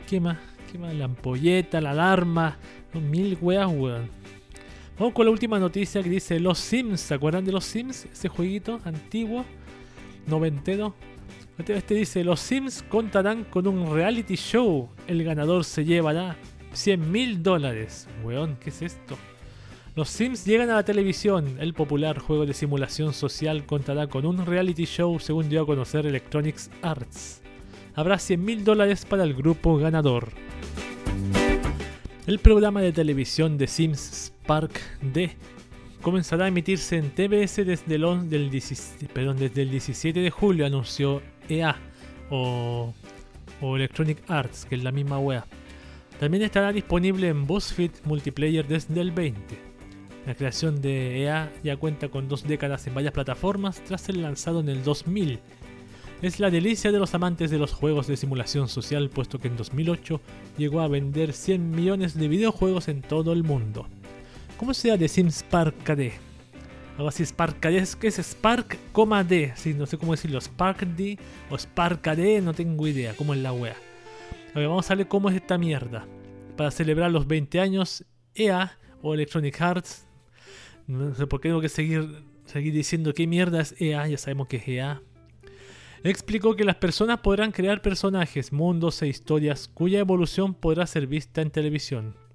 ¿Qué más? ¿Qué más? La ampolleta, la alarma. Mil weas, weón. Vamos con la última noticia que dice Los Sims. ¿Se acuerdan de los Sims? Ese jueguito antiguo, noventero. Este, este dice, los Sims contarán con un reality show. El ganador se llevará 100 mil dólares. Weón, ¿qué es esto? Los Sims llegan a la televisión. El popular juego de simulación social contará con un reality show según dio a conocer Electronics Arts. Habrá 100 mil dólares para el grupo ganador. El programa de televisión de Sims Spark D comenzará a emitirse en TBS desde el, del desde el 17 de julio, anunció EA o, Electronic Arts, que es la misma wea. También estará disponible en BuzzFeed Multiplayer desde el 20. La creación de EA ya cuenta con dos décadas en varias plataformas tras ser lanzado en el 2000. Es la delicia de los amantes de los juegos de simulación social puesto que en 2008 llegó a vender 100 millones de videojuegos en todo el mundo. ¿Cómo se llama de Sims Spark KD? Algo así, Spark KD, es que es Spark, D, sí, no sé cómo decirlo, Spark D o Spark KD, no tengo idea cómo es la wea. A ver, vamos a ver cómo es esta mierda. Para celebrar los 20 años, EA o Electronic Arts, no sé por qué tengo que seguir, seguir diciendo qué mierda es EA, ya sabemos que es EA. Explicó que las personas podrán crear personajes, mundos e historias cuya evolución podrá ser vista en televisión.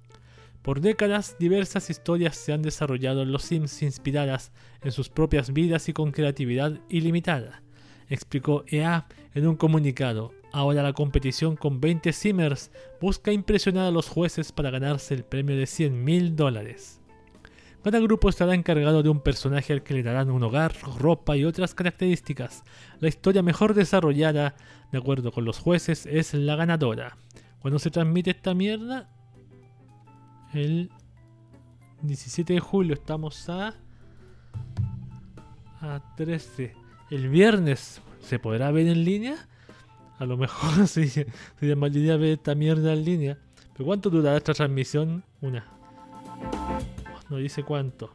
Por décadas, diversas historias se han desarrollado en los Sims inspiradas en sus propias vidas y con creatividad ilimitada, explicó EA en un comunicado. Ahora la competición con 20 Simmers busca impresionar a los jueces para ganarse el premio de 100 mil dólares. Cada grupo estará encargado de un personaje al que le darán un hogar, ropa y otras características. La historia mejor desarrollada, de acuerdo con los jueces, es la ganadora. Cuando se transmite esta mierda, el 17 de julio. Estamos a. a 13. El viernes se podrá ver en línea. A lo mejor se, se llamaría ver esta mierda en línea. ¿Pero cuánto durará esta transmisión? Una. No dice cuánto.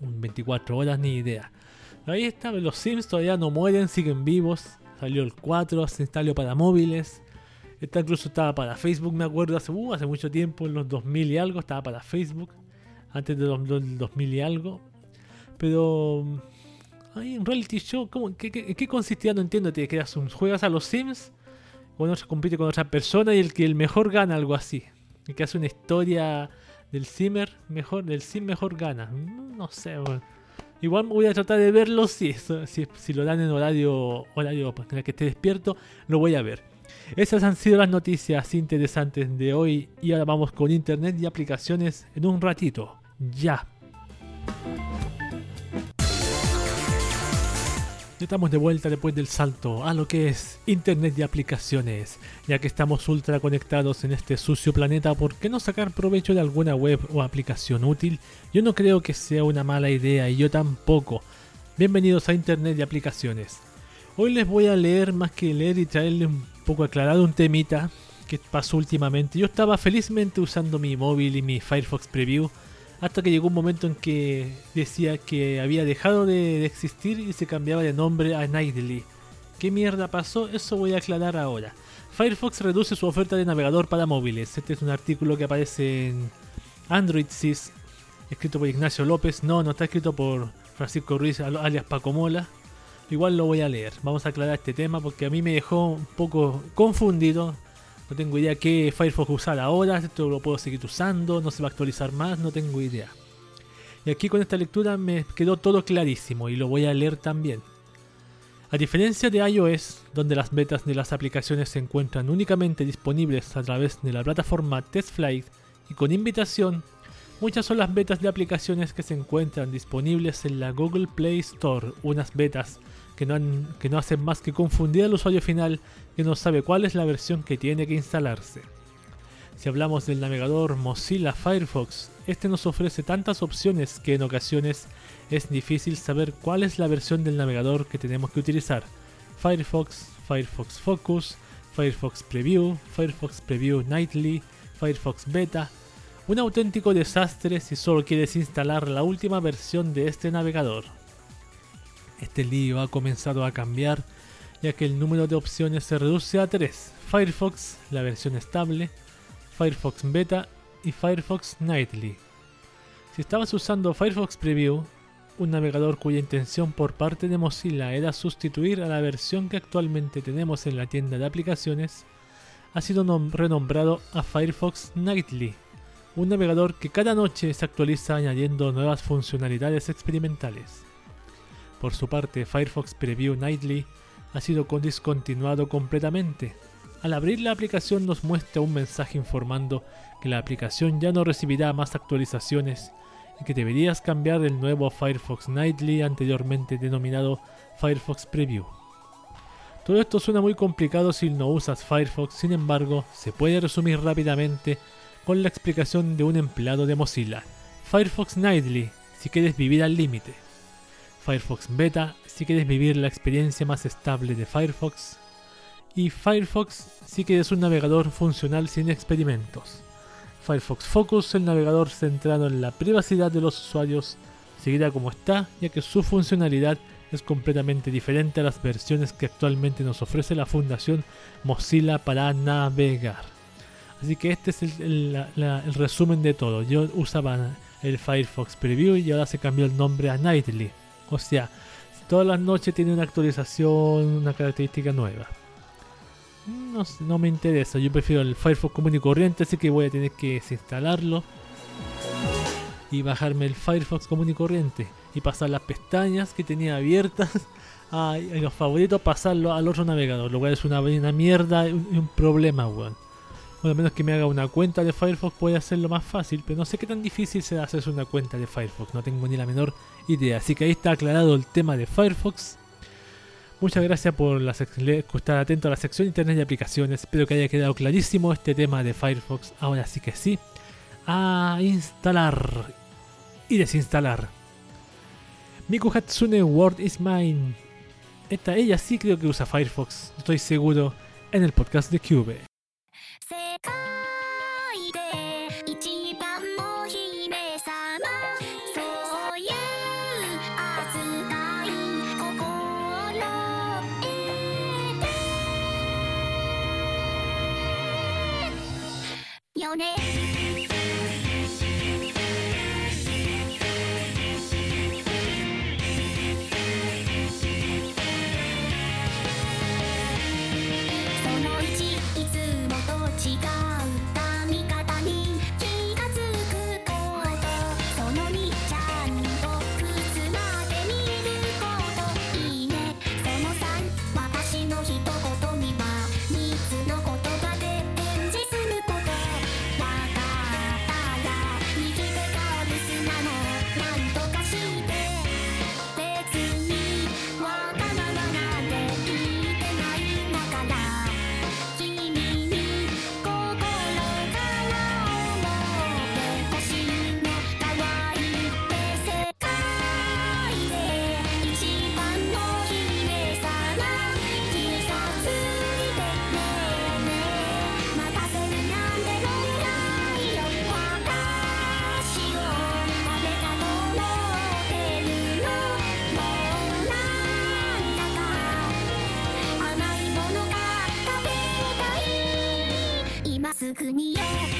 Un 24 horas, ni idea. Ahí está, los Sims todavía no mueren, siguen vivos. Salió el 4, se instaló para móviles. Esta incluso estaba para Facebook, me acuerdo, hace, uh, mucho tiempo, en los 2000 y algo, estaba para Facebook, antes del 2000 y algo. Pero hay un reality show, ¿cómo, qué, consistía? No entiendo, te quedas un, juegas a los Sims, uno se compite con otra persona y el que el mejor gana, algo así. Y que hace una historia del Simmer mejor, del Sim mejor gana. Mm, no sé, Igual voy a tratar de verlo si, si, si lo dan en horario, horario para que esté despierto, lo voy a ver. Esas han sido las noticias interesantes de hoy y ahora vamos con internet y aplicaciones en un ratito. Ya. Estamos de vuelta después del salto a lo que es Internet y aplicaciones. Ya que estamos ultra conectados en este sucio planeta, ¿por qué no sacar provecho de alguna web o aplicación útil? Yo no creo que sea una mala idea y yo tampoco. Bienvenidos a Internet y aplicaciones. Hoy les voy a leer más que leer y traerle un poco aclarado un temita que pasó últimamente. Yo estaba felizmente usando mi móvil y mi Firefox Preview hasta que llegó un momento en que decía que había dejado de, existir y se cambiaba de nombre a Nightly. ¿Qué mierda pasó? Eso voy a aclarar ahora. Firefox reduce su oferta de navegador para móviles. Este es un artículo que aparece en Android Sys, escrito por Ignacio López. No, no está escrito por Francisco Ruiz, alias Paco Mola. Igual lo voy a leer. Vamos a aclarar este tema porque a mí me dejó un poco confundido. No tengo idea qué Firefox usar ahora. Esto lo puedo seguir usando. No se va a actualizar más. No tengo idea. Y aquí con esta lectura me quedó todo clarísimo y lo voy a leer también. A diferencia de iOS, donde las betas de las aplicaciones se encuentran únicamente disponibles a través de la plataforma TestFlight y con invitación, muchas son las betas de aplicaciones que se encuentran disponibles en la Google Play Store, unas betas que no, hacen más que confundir al usuario final que no sabe cuál es la versión que tiene que instalarse. Si hablamos del navegador Mozilla Firefox, este nos ofrece tantas opciones que en ocasiones es difícil saber cuál es la versión del navegador que tenemos que utilizar. Firefox, Firefox Focus, Firefox Preview, Firefox Preview Nightly, Firefox Beta. Un auténtico desastre si solo quieres instalar la última versión de este navegador. Este lío ha comenzado a cambiar ya que el número de opciones se reduce a 3. Firefox, la versión estable, Firefox Beta y Firefox Nightly. Si estabas usando Firefox Preview, un navegador cuya intención por parte de Mozilla era sustituir a la versión que actualmente tenemos en la tienda de aplicaciones, ha sido renombrado a Firefox Nightly, un navegador que cada noche se actualiza añadiendo nuevas funcionalidades experimentales. Por su parte, Firefox Preview Nightly ha sido discontinuado completamente. Al abrir la aplicación nos muestra un mensaje informando que la aplicación ya no recibirá más actualizaciones y que deberías cambiar el nuevo Firefox Nightly anteriormente denominado Firefox Preview. Todo esto suena muy complicado si no usas Firefox, sin embargo, se puede resumir rápidamente con la explicación de un empleado de Mozilla. Firefox Nightly, si quieres vivir al límite. Firefox Beta si quieres vivir la experiencia más estable de Firefox. Y Firefox si quieres un navegador funcional sin experimentos. Firefox Focus, el navegador centrado en la privacidad de los usuarios, seguirá como está, ya que su funcionalidad es completamente diferente a las versiones que actualmente nos ofrece la Fundación Mozilla para navegar. Así que este es el, el resumen de todo. Yo usaba el Firefox Preview y ahora se cambió el nombre a Nightly. O sea, todas las noches tiene una actualización, una característica nueva. No, me interesa, yo prefiero el Firefox común y corriente, así que voy a tener que desinstalarlo y bajarme el Firefox común y corriente y pasar las pestañas que tenía abiertas a, los favoritos, pasarlo al otro navegador, lo cual es una, una mierda y un, problema, weón. Bueno, a menos que me haga una cuenta de Firefox puede hacerlo más fácil, pero no sé qué tan difícil será hacerse una cuenta de Firefox, no tengo ni la menor idea. Así que ahí está aclarado el tema de Firefox. Muchas gracias por estar atento a la sección internet de aplicaciones. Espero que haya quedado clarísimo este tema de Firefox. Ahora sí que sí. A instalar y desinstalar. Miku Hatsune World is Mine. Esta, ella sí creo que usa Firefox, estoy seguro, en el podcast de Cube. く国へ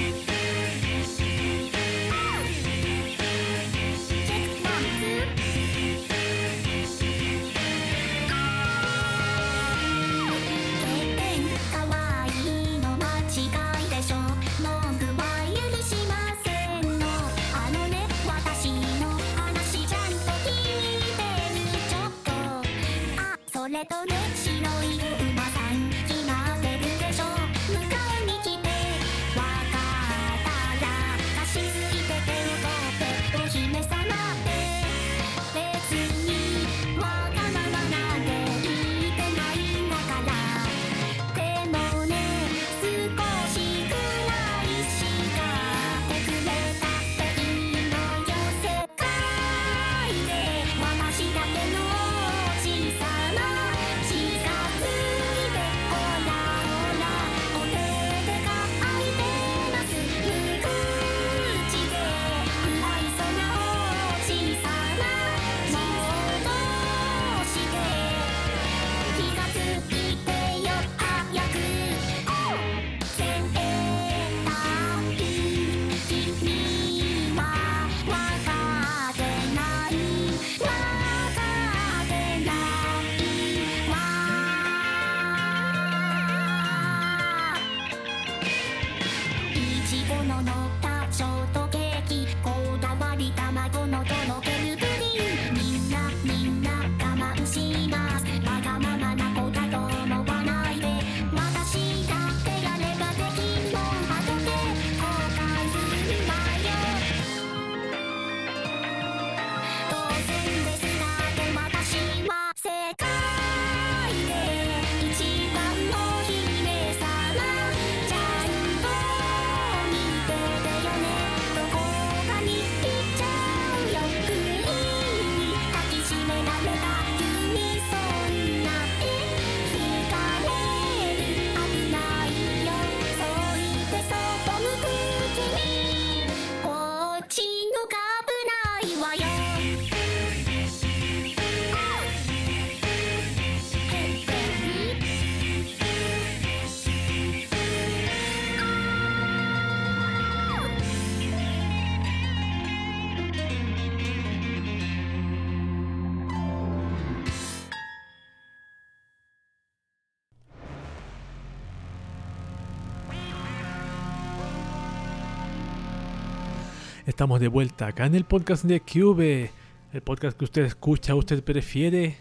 Estamos de vuelta acá en el podcast de Cube, el podcast que usted escucha, usted prefiere,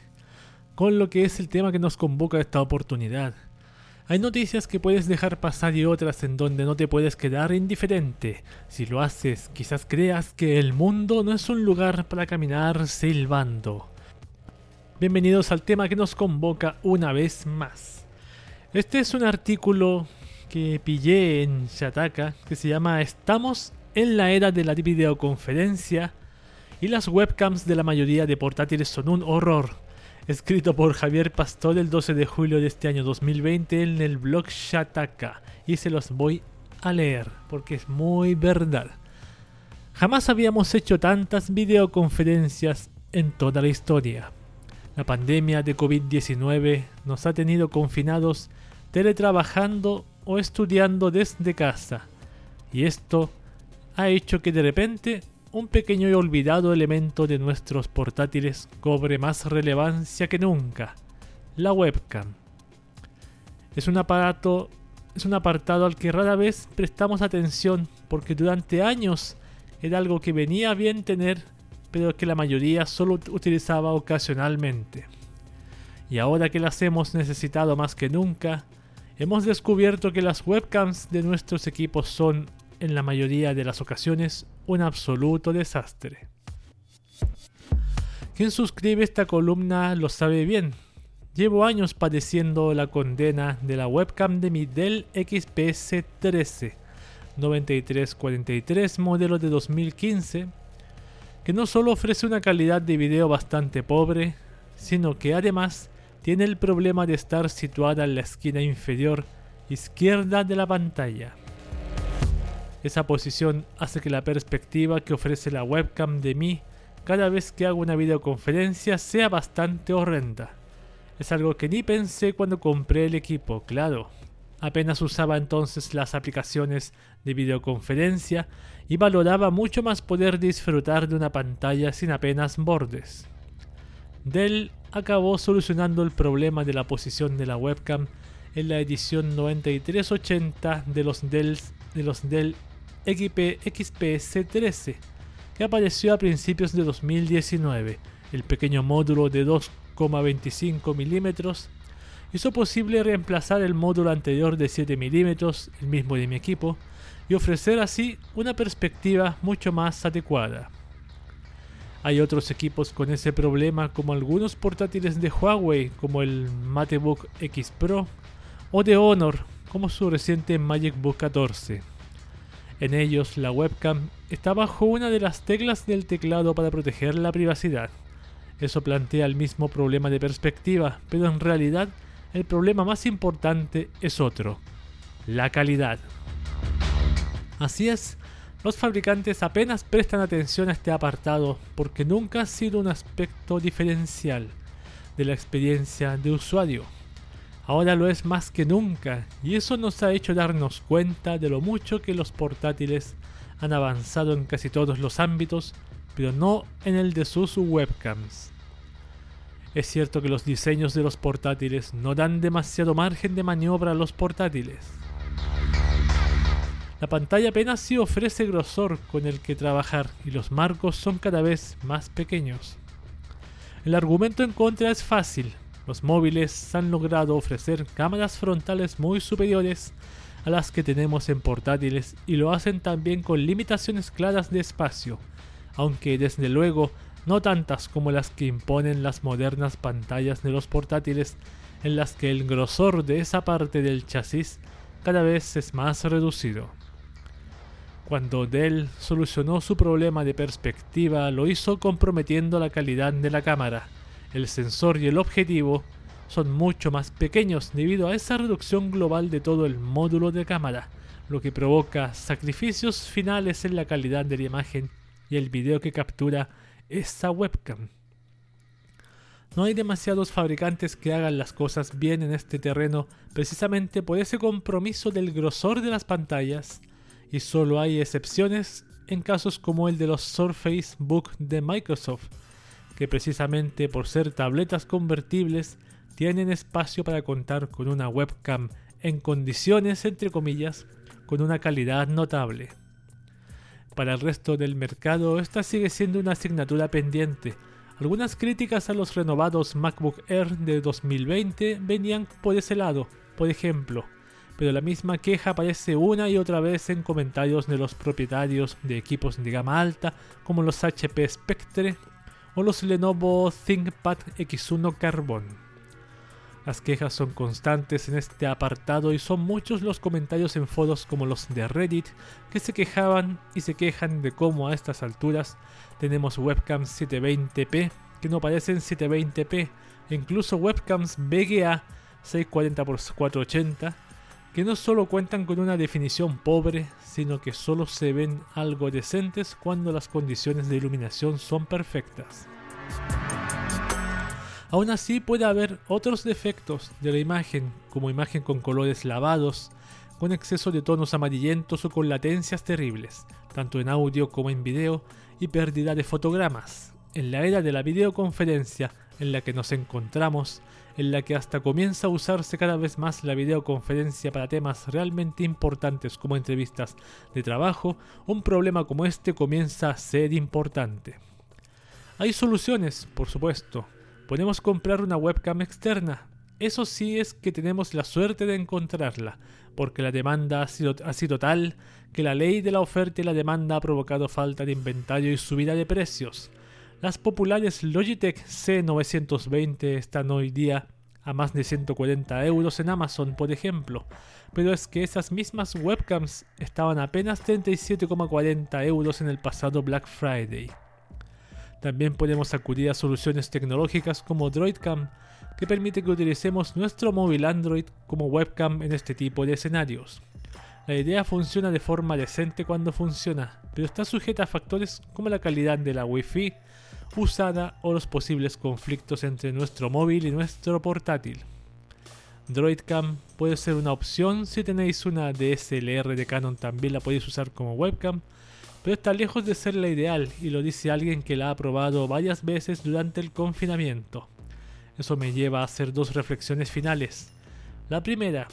con lo que es el tema que nos convoca a esta oportunidad. Hay noticias que puedes dejar pasar y otras en donde no te puedes quedar indiferente. Si lo haces, quizás creas que el mundo no es un lugar para caminar silbando. Bienvenidos al tema que nos convoca una vez más. Este es un artículo que pillé en Shataka que se llama Estamos en la era de la videoconferencia y las webcams de la mayoría de portátiles son un horror. Escrito por Javier Pastor el 12 de julio de este año 2020 en el blog Shataka. Y se los voy a leer porque es muy verdad. Jamás habíamos hecho tantas videoconferencias en toda la historia. La pandemia de COVID-19 nos ha tenido confinados teletrabajando o estudiando desde casa. Y esto ha hecho que de repente un pequeño y olvidado elemento de nuestros portátiles cobre más relevancia que nunca, la webcam. Es un aparato, es un apartado al que rara vez prestamos atención porque durante años era algo que venía bien tener, pero que la mayoría solo utilizaba ocasionalmente. Y ahora que las hemos necesitado más que nunca, hemos descubierto que las webcams de nuestros equipos son en la mayoría de las ocasiones un absoluto desastre. Quien suscribe esta columna lo sabe bien. Llevo años padeciendo la condena de la webcam de mi Dell XPS 13 9343 modelo de 2015, que no solo ofrece una calidad de video bastante pobre, sino que además tiene el problema de estar situada en la esquina inferior izquierda de la pantalla. Esa posición hace que la perspectiva que ofrece la webcam de mí cada vez que hago una videoconferencia sea bastante horrenda. Es algo que ni pensé cuando compré el equipo, claro. Apenas usaba entonces las aplicaciones de videoconferencia y valoraba mucho más poder disfrutar de una pantalla sin apenas bordes. Dell acabó solucionando el problema de la posición de la webcam en la edición 9380 de los Dell, de los Dell XP, XPS 13, que apareció a principios de 2019. El pequeño módulo de 2,25 milímetros hizo posible reemplazar el módulo anterior de 7 milímetros, el mismo de mi equipo, y ofrecer así una perspectiva mucho más adecuada. Hay otros equipos con ese problema como algunos portátiles de Huawei como el MateBook X Pro o de Honor como su reciente MagicBook 14. En ellos la webcam está bajo una de las teclas del teclado para proteger la privacidad. Eso plantea el mismo problema de perspectiva, pero en realidad el problema más importante es otro, la calidad. Así es, los fabricantes apenas prestan atención a este apartado porque nunca ha sido un aspecto diferencial de la experiencia de usuario. Ahora lo es más que nunca y eso nos ha hecho darnos cuenta de lo mucho que los portátiles han avanzado en casi todos los ámbitos, pero no en el de sus webcams. Es cierto que los diseños de los portátiles no dan demasiado margen de maniobra a los portátiles. La pantalla apenas sí ofrece grosor con el que trabajar y los marcos son cada vez más pequeños. El argumento en contra es fácil. Los móviles han logrado ofrecer cámaras frontales muy superiores a las que tenemos en portátiles y lo hacen también con limitaciones claras de espacio, aunque desde luego no tantas como las que imponen las modernas pantallas de los portátiles en las que el grosor de esa parte del chasis cada vez es más reducido. Cuando Dell solucionó su problema de perspectiva, lo hizo comprometiendo la calidad de la cámara. El sensor y el objetivo son mucho más pequeños debido a esa reducción global de todo el módulo de cámara, lo que provoca sacrificios finales en la calidad de la imagen y el video que captura esa webcam. No hay demasiados fabricantes que hagan las cosas bien en este terreno precisamente por ese compromiso del grosor de las pantallas y solo hay excepciones en casos como el de los Surface Book de Microsoft, que precisamente por ser tabletas convertibles tienen espacio para contar con una webcam en condiciones entre comillas con una calidad notable. Para el resto del mercado esta sigue siendo una asignatura pendiente. Algunas críticas a los renovados MacBook Air de 2020 venían por ese lado, por ejemplo, pero la misma queja aparece una y otra vez en comentarios de los propietarios de equipos de gama alta como los HP Spectre o los Lenovo ThinkPad X1 Carbon. Las quejas son constantes en este apartado y son muchos los comentarios en foros como los de Reddit que se quejaban y se quejan de cómo a estas alturas tenemos webcams 720p que no parecen 720p e incluso webcams VGA 640x480 que no solo cuentan con una definición pobre, sino que solo se ven algo decentes cuando las condiciones de iluminación son perfectas. Aún así puede haber otros defectos de la imagen, como imagen con colores lavados, con exceso de tonos amarillentos o con latencias terribles, tanto en audio como en video, y pérdida de fotogramas. En la era de la videoconferencia en la que nos encontramos, en la que hasta comienza a usarse cada vez más la videoconferencia para temas realmente importantes como entrevistas de trabajo, un problema como este comienza a ser importante. Hay soluciones, por supuesto, Podemos comprar una webcam externa. Eso sí es que tenemos la suerte de encontrarla, porque la demanda ha sido, ha sido tal que la ley de la oferta y la demanda ha provocado falta de inventario y subida de precios. Las populares Logitech C920 están hoy día a más de 140 euros en Amazon, por ejemplo, pero es que esas mismas webcams estaban apenas 37,40 euros en el pasado Black Friday. También podemos acudir a soluciones tecnológicas como DroidCam, que permite que utilicemos nuestro móvil Android como webcam en este tipo de escenarios. La idea funciona de forma decente cuando funciona, pero está sujeta a factores como la calidad de la Wi-Fi usada o los posibles conflictos entre nuestro móvil y nuestro portátil. DroidCam puede ser una opción si tenéis una DSLR de Canon también la podéis usar como webcam pero está lejos de ser la ideal y lo dice alguien que la ha probado varias veces durante el confinamiento. Eso me lleva a hacer dos reflexiones finales. La primera,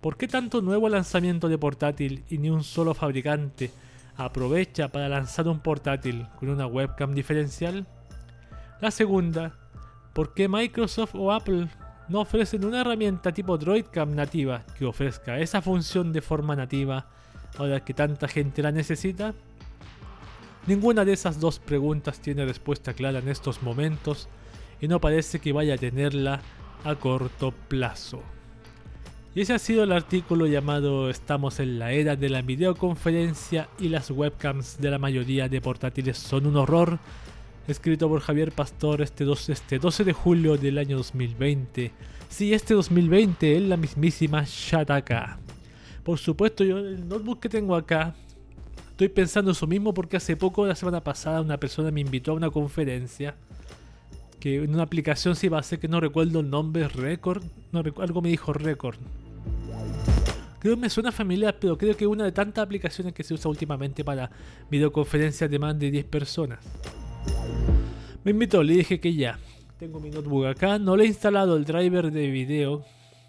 ¿por qué tanto nuevo lanzamiento de portátil y ni un solo fabricante aprovecha para lanzar un portátil con una webcam diferencial? La segunda, ¿por qué Microsoft o Apple no ofrecen una herramienta tipo DroidCam nativa que ofrezca esa función de forma nativa ahora que tanta gente la necesita? Ninguna de esas dos preguntas tiene respuesta clara en estos momentos y no parece que vaya a tenerla a corto plazo. Y ese ha sido el artículo llamado Estamos en la era de la videoconferencia y las webcams de la mayoría de portátiles son un horror, escrito por Javier Pastor este 12, este 12 de julio del año 2020. Sí, este 2020 es la mismísima Shataka. Por supuesto, yo el notebook que tengo acá Estoy pensando eso mismo porque hace poco, la semana pasada, una persona me invitó a una conferencia que en una aplicación se iba a hacer que no recuerdo el nombre, Record, no, algo me dijo Record. Creo que me suena familiar, pero creo que es una de tantas aplicaciones que se usa últimamente para videoconferencias de más de 10 personas. Me invitó, le dije que ya. Tengo mi notebook acá, no le he instalado el driver de video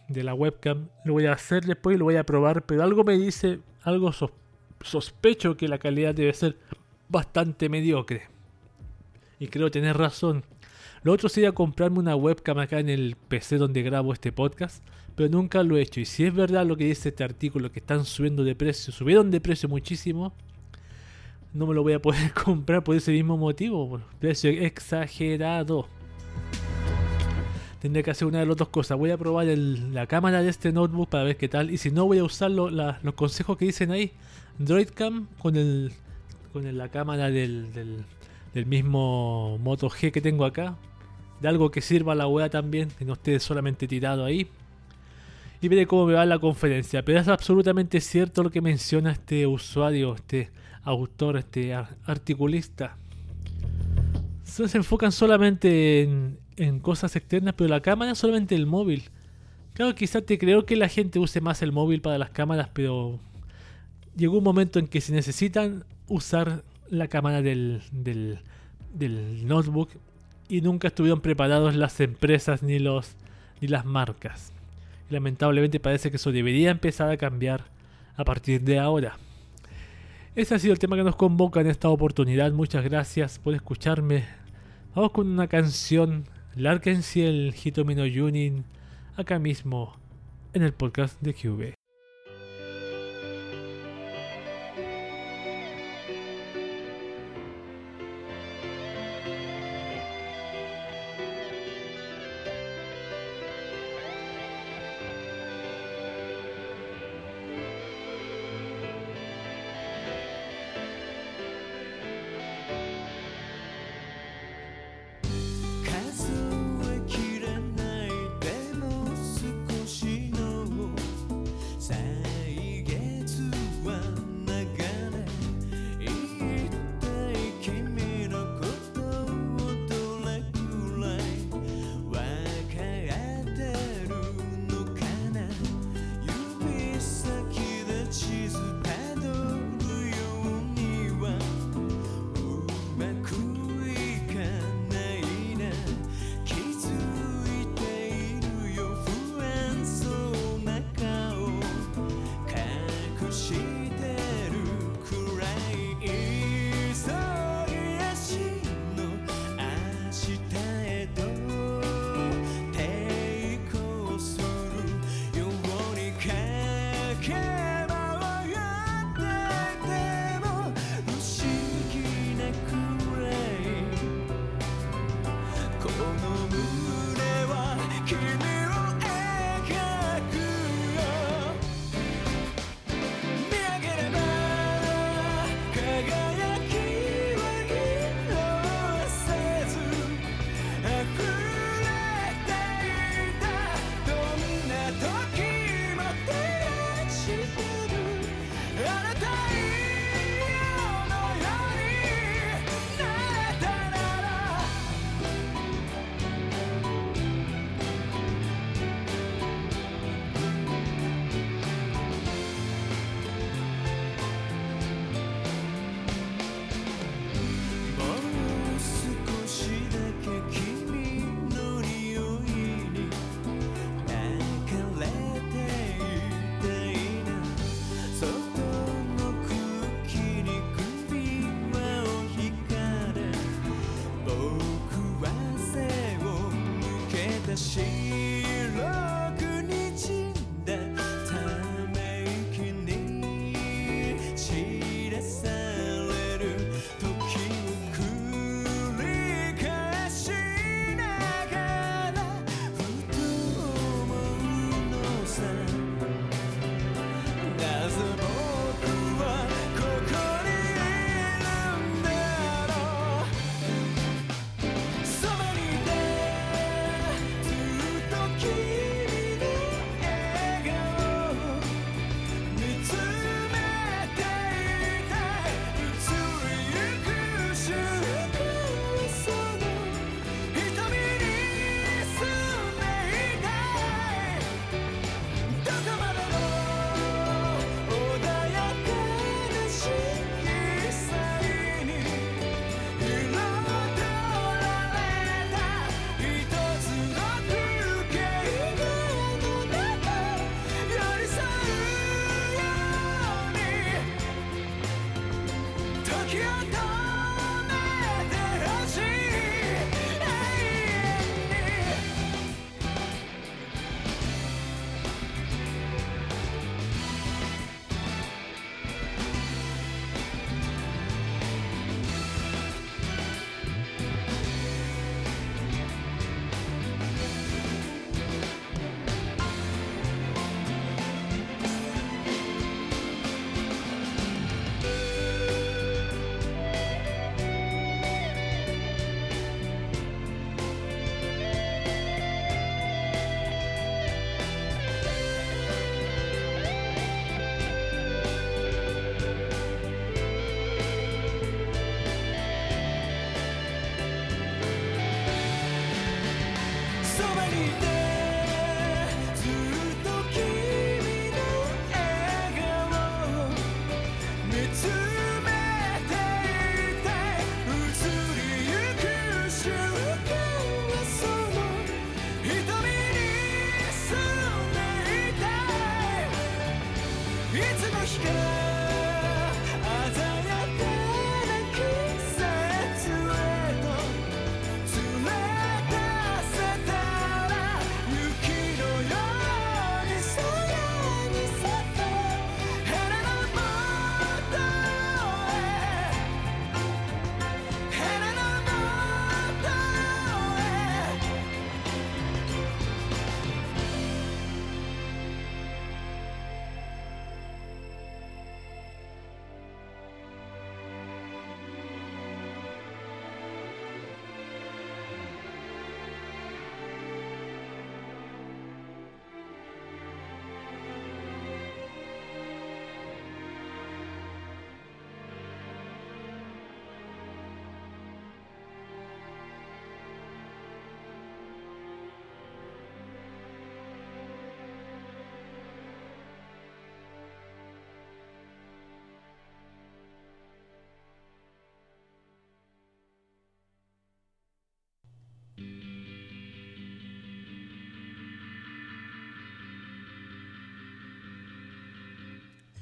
de la webcam. Lo voy a hacer después y lo voy a probar, pero algo me dice, algo sospecho que la calidad debe ser bastante mediocre. Y creo tener razón. Lo otro sería comprarme una webcam acá en el PC donde grabo este podcast, pero nunca lo he hecho. Y si es verdad lo que dice este artículo, que están subiendo de precio, subieron de precio muchísimo, no me lo voy a poder comprar por ese mismo motivo. precio exagerado. Tendré que hacer una de las dos cosas. Voy a probar el- la cámara de este notebook para ver qué tal. Y si no, voy a usar los consejos que dicen ahí. Droidcam con el con la cámara del, mismo Moto G que tengo acá. De algo que sirva la wea también, que no esté solamente tirado ahí. Y veré cómo me va la conferencia. Pero es absolutamente cierto lo que menciona este usuario, este autor, este ar- articulista. Se enfocan solamente en, en cosas externas, pero la cámara solamente el móvil. Claro, quizás te creo que la gente use más el móvil para las cámaras, pero llegó un momento en que se necesitan usar la cámara del, del, del notebook y nunca estuvieron preparados las empresas ni los ni las marcas. Lamentablemente parece que eso debería empezar a cambiar a partir de ahora. Ese ha sido el tema que nos convoca en esta oportunidad. Muchas gracias por escucharme. Vamos con una canción, Larkency el Hitomi no Yunin, acá mismo en el podcast de QV.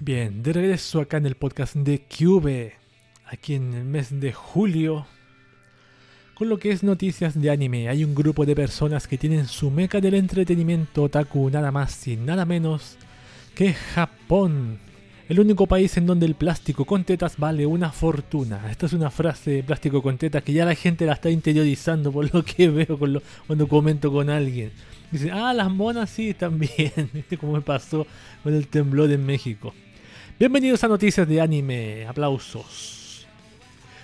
Bien, de regreso acá en el podcast de Cube, aquí en el mes de julio, con lo que es noticias de anime. Hay un grupo de personas que tienen su meca del entretenimiento otaku nada más y nada menos que Japón. El único país en donde el plástico con tetas vale una fortuna. Esta es una frase de plástico con tetas que ya la gente la está interiorizando por lo que veo cuando comento con alguien. Dice, ah, las monas sí también. ¿Viste cómo me pasó con el temblor en México? Bienvenidos a Noticias de Anime. Aplausos.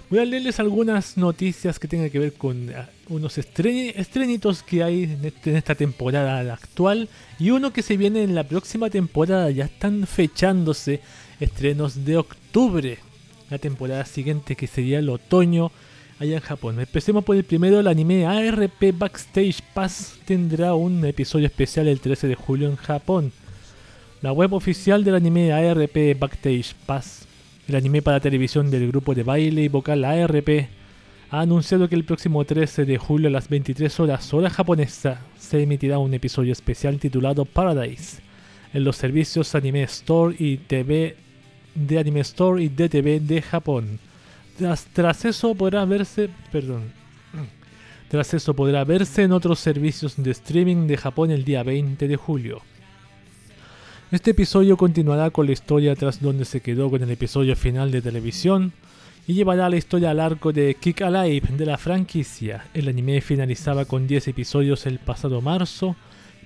Voy a leerles algunas noticias que tengan que ver con ah, unos estre- estrenitos que hay este- en esta temporada actual y uno que se viene en la próxima temporada. Ya están fechándose estrenos de octubre. La temporada siguiente que sería el otoño allá en Japón. Empecemos por el primero, el anime ARP Backstage Pass tendrá un episodio especial el 13 de julio en Japón. La web oficial del anime ARP Backstage Pass, el anime para televisión del grupo de baile y vocal ARP, ha anunciado que el próximo 13 de julio a las 23 horas hora japonesa se emitirá un episodio especial titulado Paradise en los servicios Anime Store y TV de Anime Store y DTV de Japón. Tras, eso podrá verse, perdón, tras eso podrá verse en otros servicios de streaming de Japón el día 20 de julio. Este episodio continuará con la historia tras donde se quedó con el episodio final de televisión y llevará la historia al arco de Kick Alive de la franquicia. El anime finalizaba con 10 episodios el pasado marzo,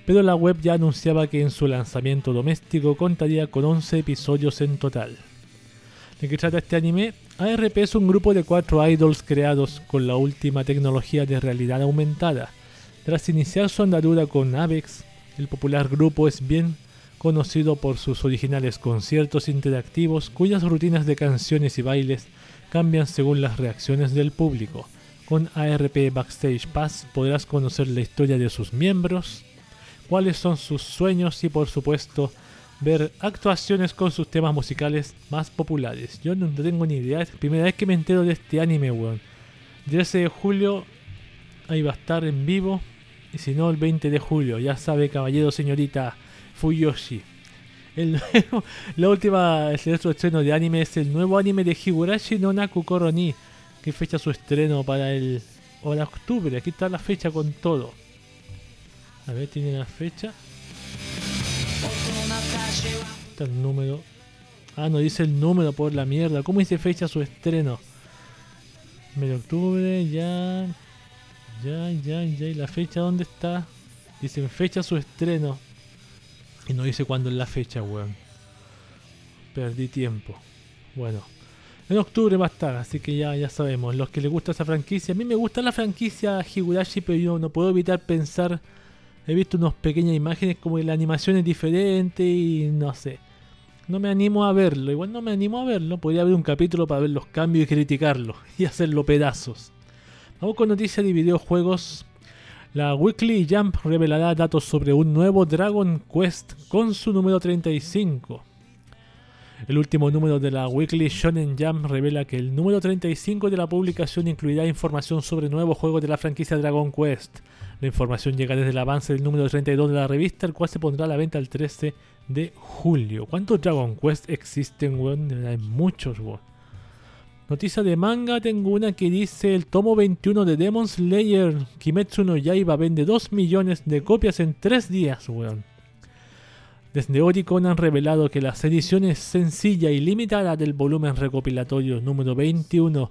pero la web ya anunciaba que en su lanzamiento doméstico contaría con 11 episodios en total. ¿De qué trata este anime? ARP es un grupo de cuatro idols creados con la última tecnología de realidad aumentada. Tras iniciar su andadura con Avex, el popular grupo es bien conocido por sus originales conciertos interactivos cuyas rutinas de canciones y bailes cambian según las reacciones del público. Con ARP Backstage Pass podrás conocer la historia de sus miembros, cuáles son sus sueños y por supuesto ver actuaciones con sus temas musicales más populares. Yo no tengo ni idea, es la primera vez que me entero de este anime, weón. 13 de julio ahí va a estar en vivo. Y si no, el 20 de julio, ya sabe, caballero, señorita Fuyoshi. El nuevo- la última, el otro estreno de anime es el nuevo anime de Higurashi no Naku Koroni, que fecha su estreno para el para octubre. Aquí está la fecha con todo. A ver, tiene la fecha. Está el número. Ah, no dice el número por la mierda. ¿Cómo dice fecha su estreno? Medio octubre, ya. Ya, ya, ya. ¿Y la fecha dónde está? Dicen fecha su estreno. Y no dice cuándo es la fecha, weón. Perdí tiempo. Bueno. En octubre va a estar, así que ya, ya sabemos. Los que les gusta esa franquicia. A mí me gusta la franquicia Higurashi, pero yo no puedo evitar pensar. He visto unas pequeñas imágenes como que la animación es diferente y no sé. No me animo a verlo. Igual no me animo a verlo. Podría haber un capítulo para ver los cambios y criticarlo. Y hacerlo pedazos. Vamos con noticias de videojuegos. La Weekly Jump revelará datos sobre un nuevo Dragon Quest con su número 35. El último número de la Weekly Shonen Jump revela que el número 35 de la publicación incluirá información sobre nuevos juegos de la franquicia Dragon Quest. La información llega desde el avance del número 32 de la revista, el cual se pondrá a la venta el 13 de julio. ¿Cuántos Dragon Quest existen, weón? Hay muchos, weón. Noticia de manga, tengo una que dice el tomo 21 de Demon Slayer Kimetsu no Yaiba vende 2 millones de copias en 3 días, weón. Desde Oricon han revelado que las ediciones sencilla y limitada del volumen recopilatorio número 21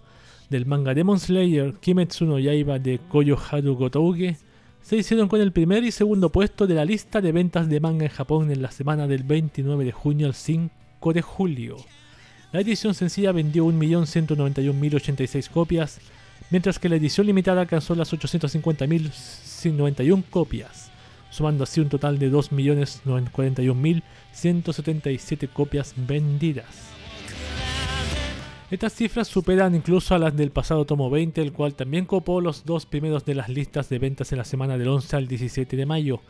del manga Demon Slayer Kimetsu no Yaiba de Koyoharu Gotouge se hicieron con el primer y segundo puesto de la lista de ventas de manga en Japón en la semana del 29 de junio al 5 de julio. La edición sencilla vendió 1.191.086 copias, mientras que la edición limitada alcanzó las 850.091 copias, sumando así un total de 2.041.177 copias vendidas. Estas cifras superan incluso a las del pasado tomo 20, el cual también copó los dos primeros de las listas de ventas en la semana del 11 al 17 de mayo.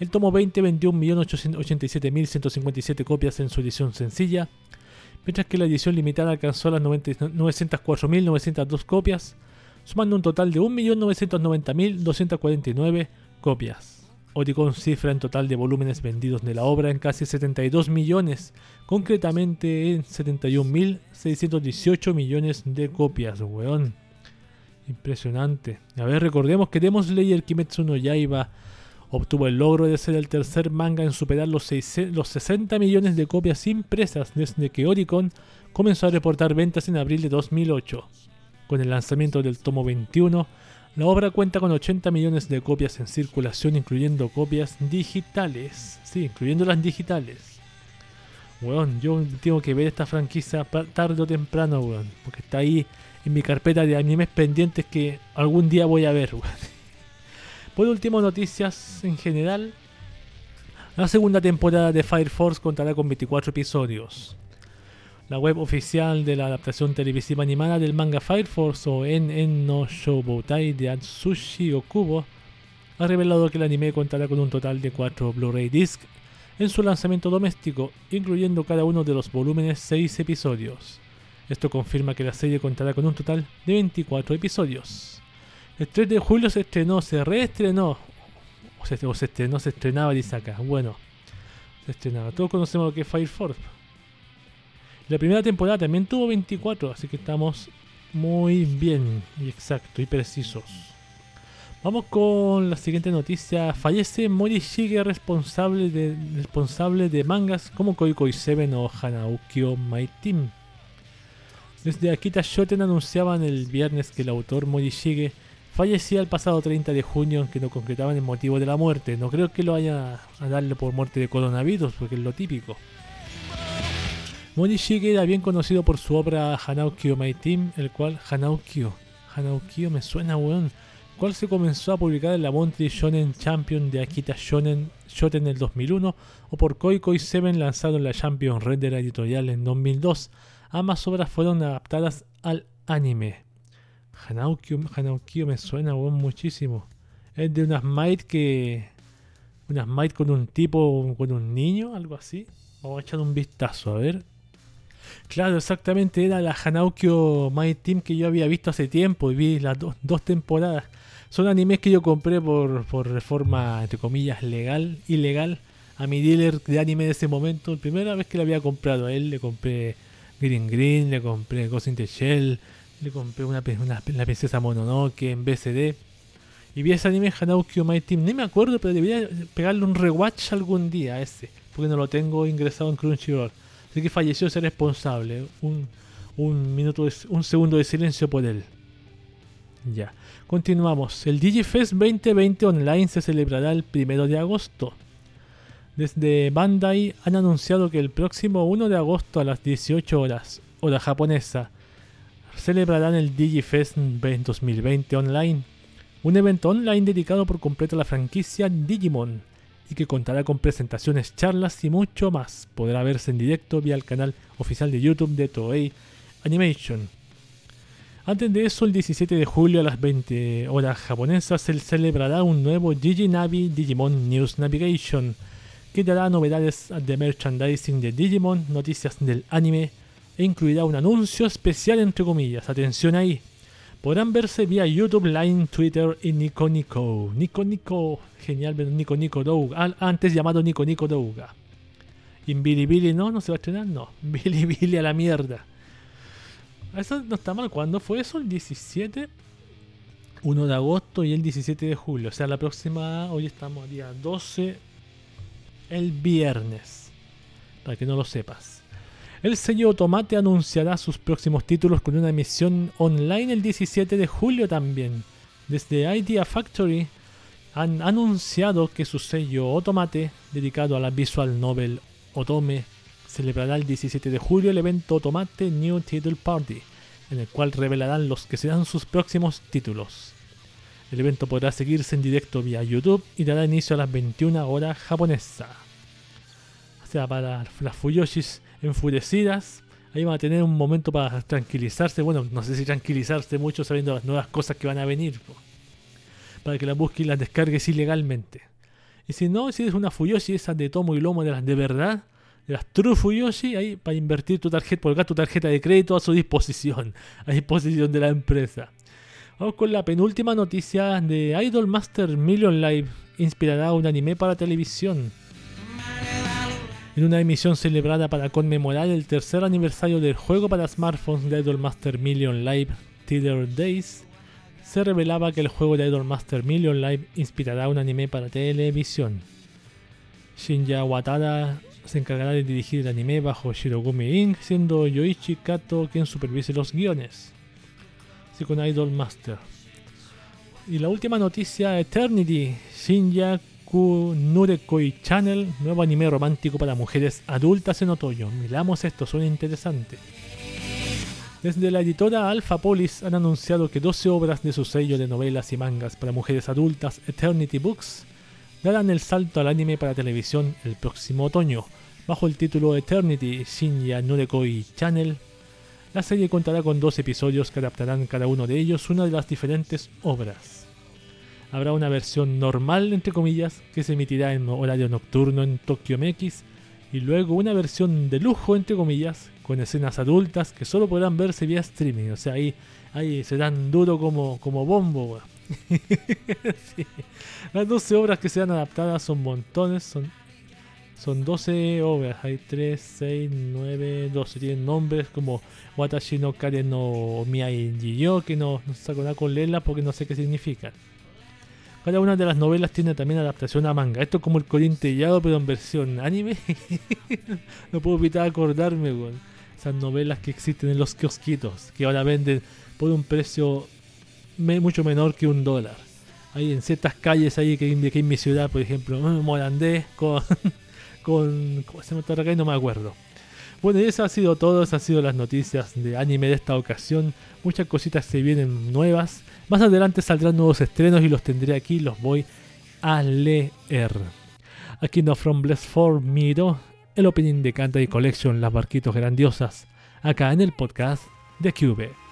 El tomo 20 vendió 1.887.157 copias en su edición sencilla, mientras que la edición limitada alcanzó las 90 904.902 copias, sumando un total de 1.990.249 copias. Oricon cifra en total de volúmenes vendidos de la obra en casi 72 millones, concretamente en 71.618 millones de copias, weón. Impresionante. A ver, recordemos que Demon Slayer Kimetsu no Yaiba obtuvo el logro de ser el tercer manga en superar los, 6 los 60 millones de copias impresas desde que Oricon comenzó a reportar ventas en abril de 2008. Con el lanzamiento del tomo 21, la obra cuenta con 80 millones de copias en circulación, incluyendo copias digitales. Sí, incluyendo las digitales. Weón, yo tengo que ver esta franquicia tarde o temprano, weón. Porque está ahí en mi carpeta de animes pendientes que algún día voy a ver, weón. Por último, noticias en general. La segunda temporada de Fire Force contará con 24 episodios. La web oficial de la adaptación televisiva animada del manga Fire Force o NN no Shoubotai de Atsushi Okubo ha revelado que el anime contará con un total de 4 Blu-ray discs en su lanzamiento doméstico, incluyendo cada uno de los volúmenes 6 episodios. Esto confirma que la serie contará con un total de 24 episodios. El 3 de julio se estrenó, se reestrenó, o se, estrenó, se estrenaba, dice acá. Bueno, se estrenaba. Todos conocemos lo que es Fire Force. La primera temporada también tuvo 24, así que estamos muy bien y exacto y precisos. Vamos con la siguiente noticia. Fallece Morishige, responsable de, responsable de mangas como Koikoi Seven o Hanaukyo My Team. Desde Akita Shoten anunciaban el viernes que el autor Morishige fallecía el pasado 30 de junio, aunque no concretaban el motivo de la muerte. No creo que lo vaya a darle por muerte de coronavirus, porque es lo típico. Morishige era bien conocido por su obra Hanaukyo My Team, el cual Hanaukyo, Hanaukyo me suena weón, cual se comenzó a publicar en la Monthly Shonen Champion de Akita Shonen Shoten en el 2001 o por Koikoi Seven lanzado en la Champion Red de la editorial en 2002. Ambas obras fueron adaptadas al anime. Hanaukyo, Hanaukyo me suena muchísimo. Es de unas maid que... Unas maid con un tipo, con un niño, algo así. Vamos a echar un vistazo, a ver. Claro, exactamente, era la Hanaukyo My Team que yo había visto hace tiempo y vi las dos, dos temporadas. Son animes que yo compré por, por reforma, entre comillas, legal, ilegal, a mi dealer de anime de ese momento. La primera vez que le había comprado a él, le compré Green Green, le compré Ghost in the Shell, le compré una, una- la princesa Mononoke en BCD. Y vi ese anime Hanauki My Team. Ni me acuerdo, pero debería pegarle un rewatch algún día a ese. Porque no lo tengo ingresado en Crunchyroll. Así que falleció ese responsable. Un, un minuto, de- un segundo de silencio por él. Ya. Continuamos. El DigiFest 2020 Online se celebrará el primero de agosto. Desde Bandai han anunciado que el próximo 1 de agosto a las 18 horas, hora japonesa, celebrarán el DigiFest 2020 Online, un evento online dedicado por completo a la franquicia Digimon y que contará con presentaciones, charlas y mucho más. Podrá verse en directo vía el canal oficial de YouTube de Toei Animation. Antes de eso, el 17 de julio a las 20 horas japonesas, se celebrará un nuevo Diginavi Digimon News Navigation, que dará novedades de merchandising de Digimon, noticias del anime incluirá un anuncio especial entre comillas. Atención ahí. Podrán verse vía YouTube, Line, Twitter y Nico Nico. Nico Nico, genial Nico Nico Douga. Antes llamado Nico Nico Douga. Y en Bilibili no, no se va a estrenar, no. Bilibili a la mierda. Eso no está mal. ¿Cuándo fue eso? El 17. 1 de agosto y el 17 de julio. O sea, la próxima. Hoy estamos día 12. El viernes. Para que no lo sepas. El sello Tomate anunciará sus próximos títulos con una emisión online el 17 de julio también. Desde Idea Factory han anunciado que su sello Otomate, dedicado a la visual novel Otome, celebrará el 17 de julio el evento Otomate New Title Party, en el cual revelarán los que serán sus próximos títulos. El evento podrá seguirse en directo vía YouTube y dará inicio a las 21 horas japonesa. O sea, para las Fuyoshis enfurecidas, ahí van a tener un momento para tranquilizarse. Bueno, no sé si tranquilizarse mucho sabiendo las nuevas cosas que van a venir. Para que las busques y las descargues ilegalmente. Y si no, si eres una Fuyoshi, esas de tomo y lomo de las de verdad, de las True Fuyoshi, ahí para invertir tu tarjeta, colocar tu tarjeta de crédito a su disposición, a disposición de la empresa. Vamos con la penúltima noticia de Idol Master Million Live. Inspirará un anime para televisión. En una emisión celebrada para conmemorar el tercer aniversario del juego para smartphones de Idol Master Million Live, Tether Days, se revelaba que el juego de Idol Master Million Live inspirará un anime para televisión. Shinya Watada se encargará de dirigir el anime bajo Shirogumi Inc., siendo Yoichi Kato quien supervise los guiones. Así con Idol Master. Y la última noticia, Eternity, Nurekoi Channel, nuevo anime romántico para mujeres adultas en otoño. Miramos esto, suena interesante. Desde la editora Alpha Polis han anunciado que 12 obras de su sello de novelas y mangas para mujeres adultas, Eternity Books, darán el salto al anime para televisión el próximo otoño, bajo el título Eternity Shinya Nurekoi Channel. La serie contará con dos episodios que adaptarán cada uno de ellos una de las diferentes obras. Habrá una versión normal, entre comillas, que se emitirá en horario nocturno en Tokyo MX, y luego una versión de lujo, entre comillas, con escenas adultas que solo podrán verse vía streaming. O sea, ahí, ahí serán duro como, como bombo. Sí. Las 12 obras que serán adaptadas son montones, son, son 12 obras. Hay 3, 6, 9, 12. Tienen nombres como Watashi no Kare no Miai Jiyo, que no, no saco nada con leerlas porque no sé qué significan. Cada una de las novelas tiene también adaptación a manga. Esto es como el Corintellado, pero en versión anime. no puedo evitar acordarme, weón. Esas novelas que existen en los kiosquitos, que ahora venden por un precio mucho menor que un dólar. Hay en ciertas calles ahí que, que en mi ciudad, por ejemplo, eh, Morandé con, con. ¿Cómo se llama? No me acuerdo. Bueno, y eso ha sido todo, esas han sido las noticias de anime de esta ocasión. Muchas cositas se vienen nuevas. Más adelante saldrán nuevos estrenos y los tendré aquí, los voy a leer. Aquí no From Bless for Miro, el opening de Canta y Collection, Las Barquitos Grandiosas, acá en el podcast de Cube.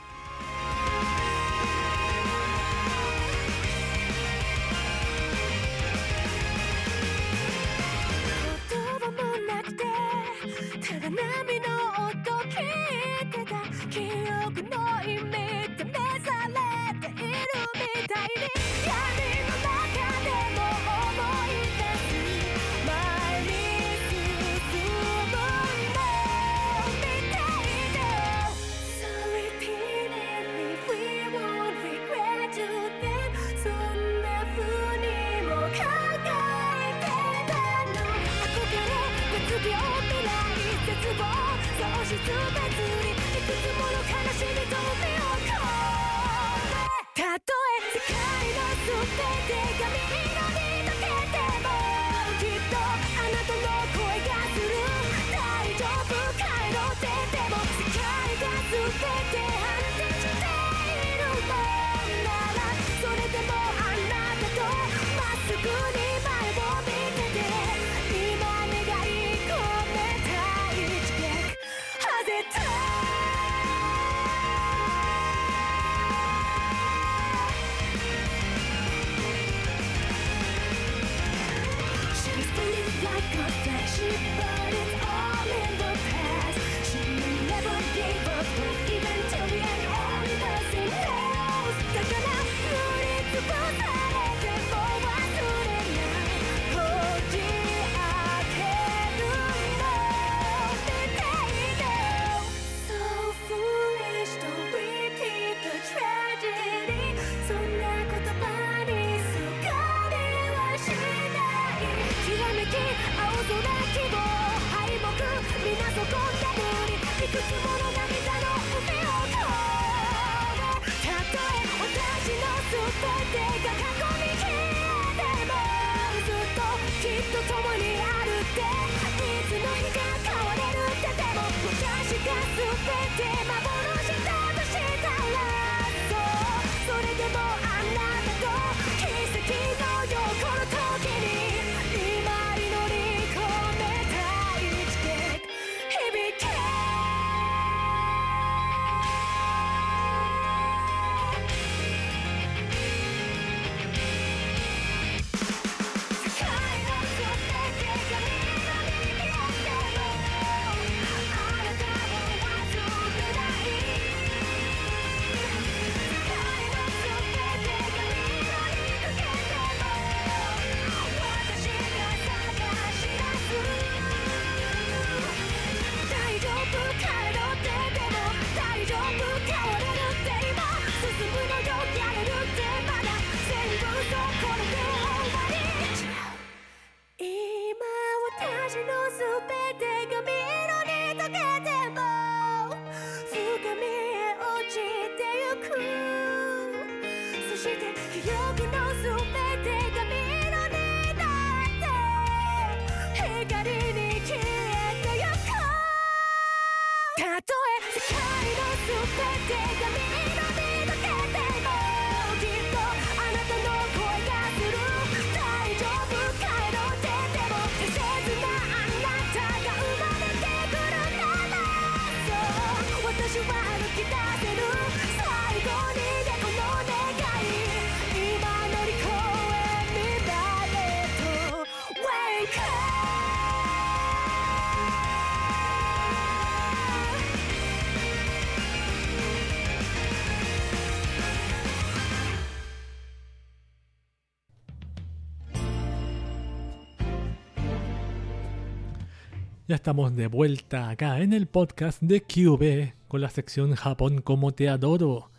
Estamos de vuelta acá en el podcast de QB con la sección Japón como te adoro.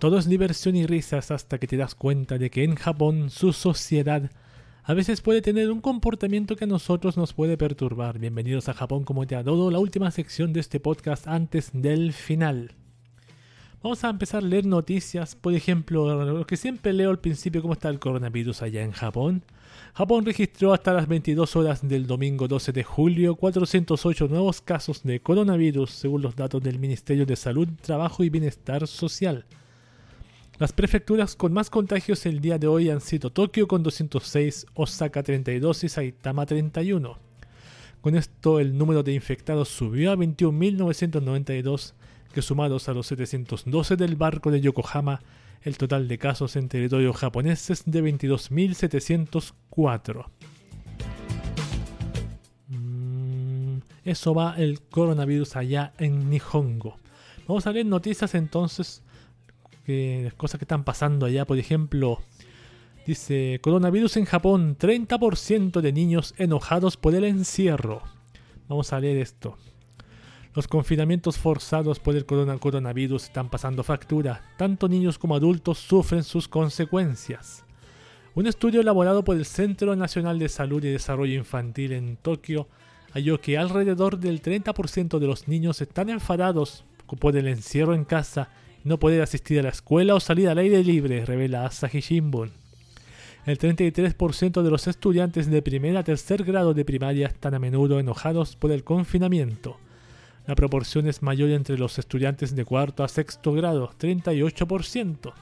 Todo es diversión y risas hasta que te das cuenta de que en Japón su sociedad a veces puede tener un comportamiento que a nosotros nos puede perturbar. Bienvenidos a Japón como te adoro, la última sección de este podcast antes del final. Vamos a empezar a leer noticias, por ejemplo, lo que siempre leo al principio, cómo está el coronavirus allá en Japón. Japón registró hasta las 22 horas del domingo 12 de julio 408 nuevos casos de coronavirus, según los datos del Ministerio de Salud, Trabajo y Bienestar Social. Las prefecturas con más contagios el día de hoy han sido Tokio con 206, Osaka 32 y Saitama 31. Con esto el número de infectados subió a 21.992, que sumados a los 712 del barco de Yokohama, el total de casos en territorio japonés es de 22.704. Mm, Eso va el coronavirus allá en Nihongo. Vamos a leer noticias entonces, cosas que están pasando allá. Por ejemplo, dice coronavirus en Japón, 30% de niños enojados por el encierro. Vamos a leer esto. Los confinamientos forzados por el corona- coronavirus están pasando factura. Tanto niños como adultos sufren sus consecuencias. Un estudio elaborado por el Centro Nacional de Salud y Desarrollo Infantil en Tokio halló que alrededor del 30% de los niños están enfadados por el encierro en casa y no poder asistir a la escuela o salir al aire libre, revela Asahi Shimbun. El 33% de los estudiantes de primer a tercer grado de primaria están a menudo enojados por el confinamiento. La proporción es mayor entre los estudiantes de cuarto a sexto grado, 38%.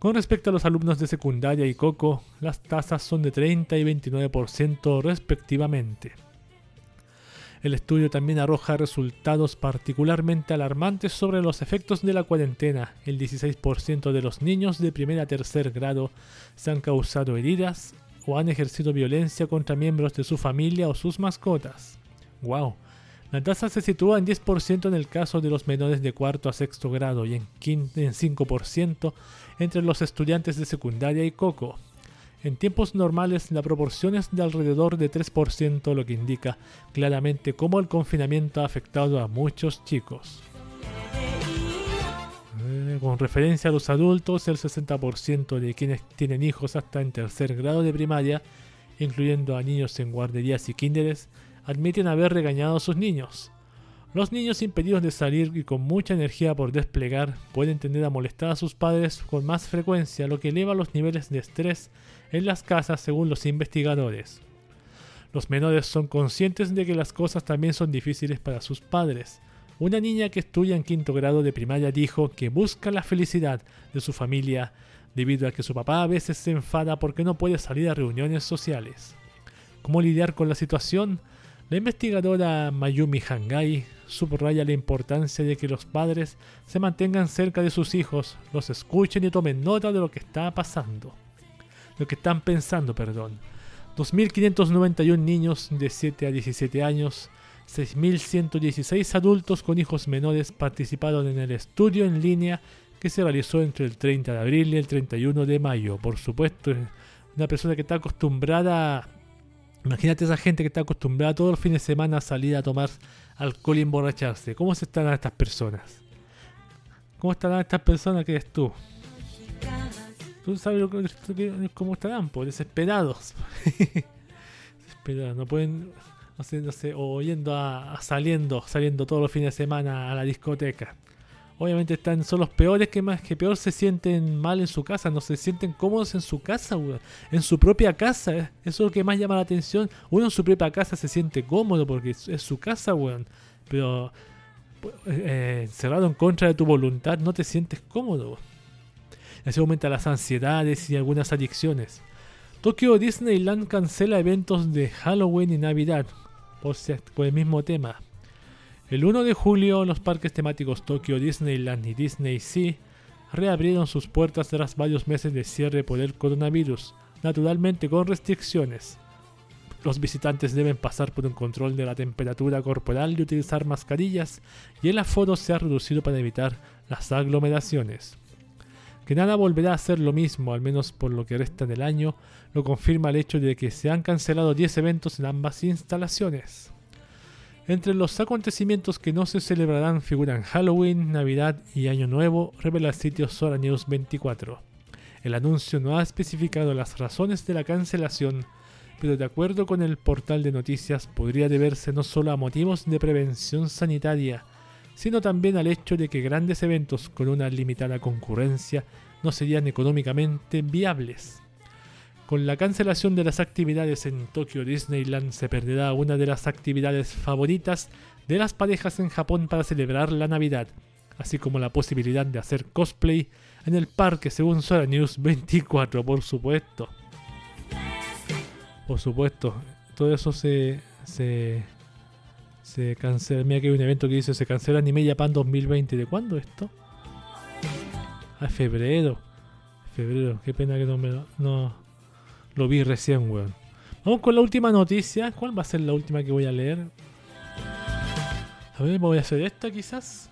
Con respecto a los alumnos de secundaria y coco, las tasas son de 30 y 29% respectivamente. El estudio también arroja resultados particularmente alarmantes sobre los efectos de la cuarentena. El 16% de los niños de primer a tercer grado se han causado heridas o han ejercido violencia contra miembros de su familia o sus mascotas. ¡Wow! La tasa se sitúa en 10% en el caso de los menores de cuarto a sexto grado y en, quin- en 5% entre los estudiantes de secundaria y coco. En tiempos normales la proporción es de alrededor de 3%, lo que indica claramente cómo el confinamiento ha afectado a muchos chicos. Eh, Con referencia a los adultos, el 60% de quienes tienen hijos hasta en tercer grado de primaria, incluyendo a niños en guarderías y kinderes, admiten haber regañado a sus niños. Los niños impedidos de salir y con mucha energía por desplegar pueden tender a molestar a sus padres con más frecuencia, lo que eleva los niveles de estrés en las casas según los investigadores. Los menores son conscientes de que las cosas también son difíciles para sus padres. Una niña que estudia en quinto grado de primaria dijo que busca la felicidad de su familia debido a que su papá a veces se enfada porque no puede salir a reuniones sociales. ¿Cómo lidiar con la situación? La investigadora Mayumi Hangai subraya la importancia de que los padres se mantengan cerca de sus hijos, los escuchen y tomen nota de lo que está pasando. Lo que están pensando, perdón. 2.591 niños de 7 a 17 años, 6.116 adultos con hijos menores participaron en el estudio en línea que se realizó entre el 30 de abril y el 31 de mayo. Por supuesto, una persona que está acostumbrada Imagínate esa gente que está acostumbrada todos los fines de semana a salir a tomar alcohol y emborracharse. ¿Cómo se están estas personas? ¿Cómo estarán estas personas que eres tú? Tú sabes cómo estarán, pues desesperados. desesperados, no pueden, no sé, no sé, o yendo a saliendo, saliendo todos los fines de semana a la discoteca. Obviamente están, son los peores que más que peor se sienten mal en su casa, no se sienten cómodos en su casa, weón. En su propia casa, eh. eso es lo que más llama la atención. Uno en su propia casa se siente cómodo porque es, su casa, weón. Pero eh, encerrado en contra de tu voluntad no te sientes cómodo. weón. Así aumenta las ansiedades y algunas adicciones. Tokyo Disneyland cancela eventos de Halloween y Navidad por, por el mismo tema. El 1 de julio, los parques temáticos Tokyo Disneyland y Disney Sea reabrieron sus puertas tras varios meses de cierre por el coronavirus, naturalmente con restricciones. Los visitantes deben pasar por un control de la temperatura corporal y utilizar mascarillas, y el aforo se ha reducido para evitar las aglomeraciones. Que nada volverá a ser lo mismo, al menos por lo que resta del año, lo confirma el hecho de que se han cancelado 10 eventos en ambas instalaciones. Entre los acontecimientos que no se celebrarán figuran Halloween, Navidad y Año Nuevo, revela el sitio Sora News 24. El anuncio no ha especificado las razones de la cancelación, pero de acuerdo con el portal de noticias podría deberse no solo a motivos de prevención sanitaria, sino también al hecho de que grandes eventos con una limitada concurrencia no serían económicamente viables. Con la cancelación de las actividades en Tokyo Disneyland se perderá una de las actividades favoritas de las parejas en Japón para celebrar la Navidad, así como la posibilidad de hacer cosplay en el parque según Sora News 24, por supuesto. Por supuesto, todo eso se, se, se cancela. Mira que hay un evento que dice se cancela Anime Japan 2020. ¿De cuándo esto? Ah, febrero. Febrero, qué pena que no me lo, no, lo vi recién, weón. Vamos con la última noticia. ¿Cuál va a ser la última que voy a leer? A ver, voy a hacer esta quizás.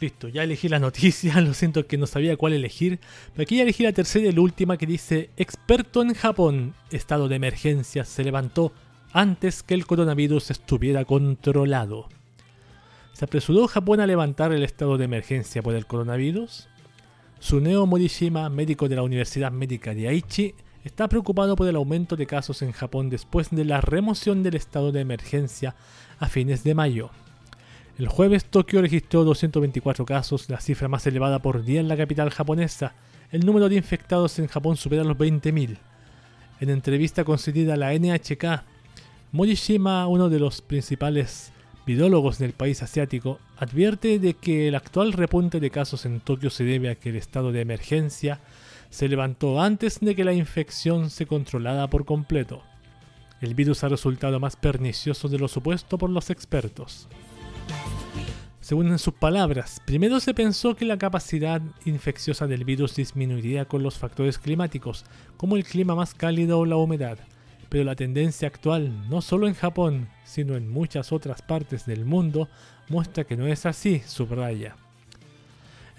Listo, ya elegí la noticia. Lo siento que no sabía cuál elegir. Pero aquí ya elegí la tercera y la última que dice: Experto en Japón, estado de emergencia se levantó antes que el coronavirus estuviera controlado. ¿Se apresuró Japón a levantar el estado de emergencia por el coronavirus? Suneo Morishima, médico de la Universidad Médica de Aichi, está preocupado por el aumento de casos en Japón después de la remoción del estado de emergencia a fines de mayo. El jueves Tokio registró 224 casos, la cifra más elevada por día en la capital japonesa. El número de infectados en Japón supera los 20.000. En entrevista concedida a la NHK, Morishima, uno de los principales virólogos del país asiático, advierte de que el actual repunte de casos en Tokio se debe a que el estado de emergencia se levantó antes de que la infección se controlara por completo. El virus ha resultado más pernicioso de lo supuesto por los expertos. Según en sus palabras, primero se pensó que la capacidad infecciosa del virus disminuiría con los factores climáticos, como el clima más cálido o la humedad, pero la tendencia actual, no solo en Japón, sino en muchas otras partes del mundo, muestra que no es así, subraya.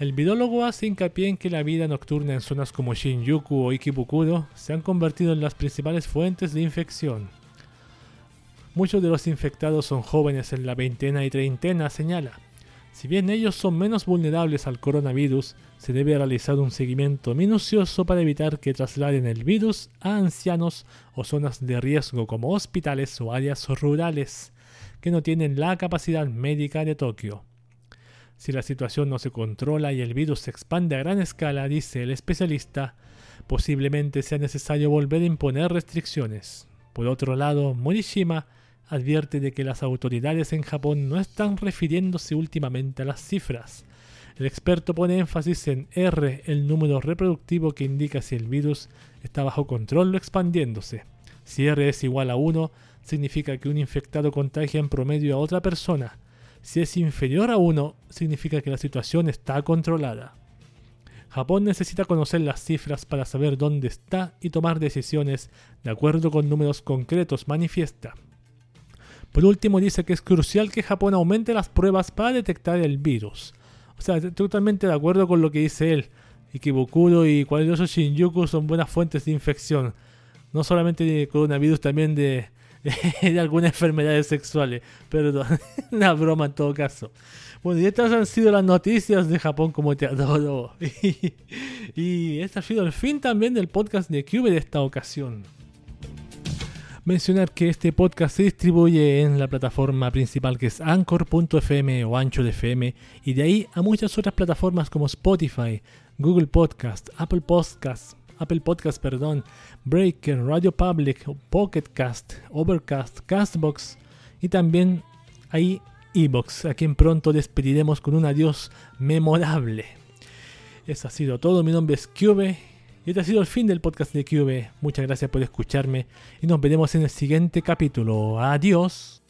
El virólogo hace hincapié en que la vida nocturna en zonas como Shinjuku o Ikebukuro se han convertido en las principales fuentes de infección. Muchos de los infectados son jóvenes en la veintena y treintena, señala. Si bien ellos son menos vulnerables al coronavirus, se debe realizar un seguimiento minucioso para evitar que trasladen el virus a ancianos o zonas de riesgo como hospitales o áreas rurales que no tienen la capacidad médica de Tokio. Si la situación no se controla y el virus se expande a gran escala, dice el especialista, posiblemente sea necesario volver a imponer restricciones. Por otro lado, Morishima advierte de que las autoridades en Japón no están refiriéndose últimamente a las cifras. El experto pone énfasis en R, el número reproductivo que indica si el virus está bajo control o expandiéndose. Si R es igual a 1, significa que un infectado contagia en promedio a otra persona. Si es inferior a 1, significa que la situación está controlada. Japón necesita conocer las cifras para saber dónde está y tomar decisiones de acuerdo con números concretos, manifiesta. Por último, dice que es crucial que Japón aumente las pruebas para detectar el virus. O sea, totalmente de acuerdo con lo que dice él. Ikebukuro y cualquier otro Shinjuku son buenas fuentes de infección. No solamente de coronavirus, también de de algunas enfermedades sexuales. Perdón, una broma en todo caso. Bueno, y estas han sido las noticias de Japón como te adoro. Y, y este ha sido el fin también del podcast de Cube de esta ocasión. Mencionar que este podcast se distribuye en la plataforma principal que es Anchor.fm o Ancho de FM y de ahí a muchas otras plataformas como Spotify, Google Podcast, Apple Podcast, Apple Podcast, perdón, Breaker, Radio Public, Pocket Cast, Overcast, Castbox y también ahí Evox, a quien pronto despediremos con un adiós memorable. Eso ha sido todo, mi nombre es Cube y este ha sido el fin del podcast de Cube. Muchas gracias por escucharme y nos veremos en el siguiente capítulo. Adiós.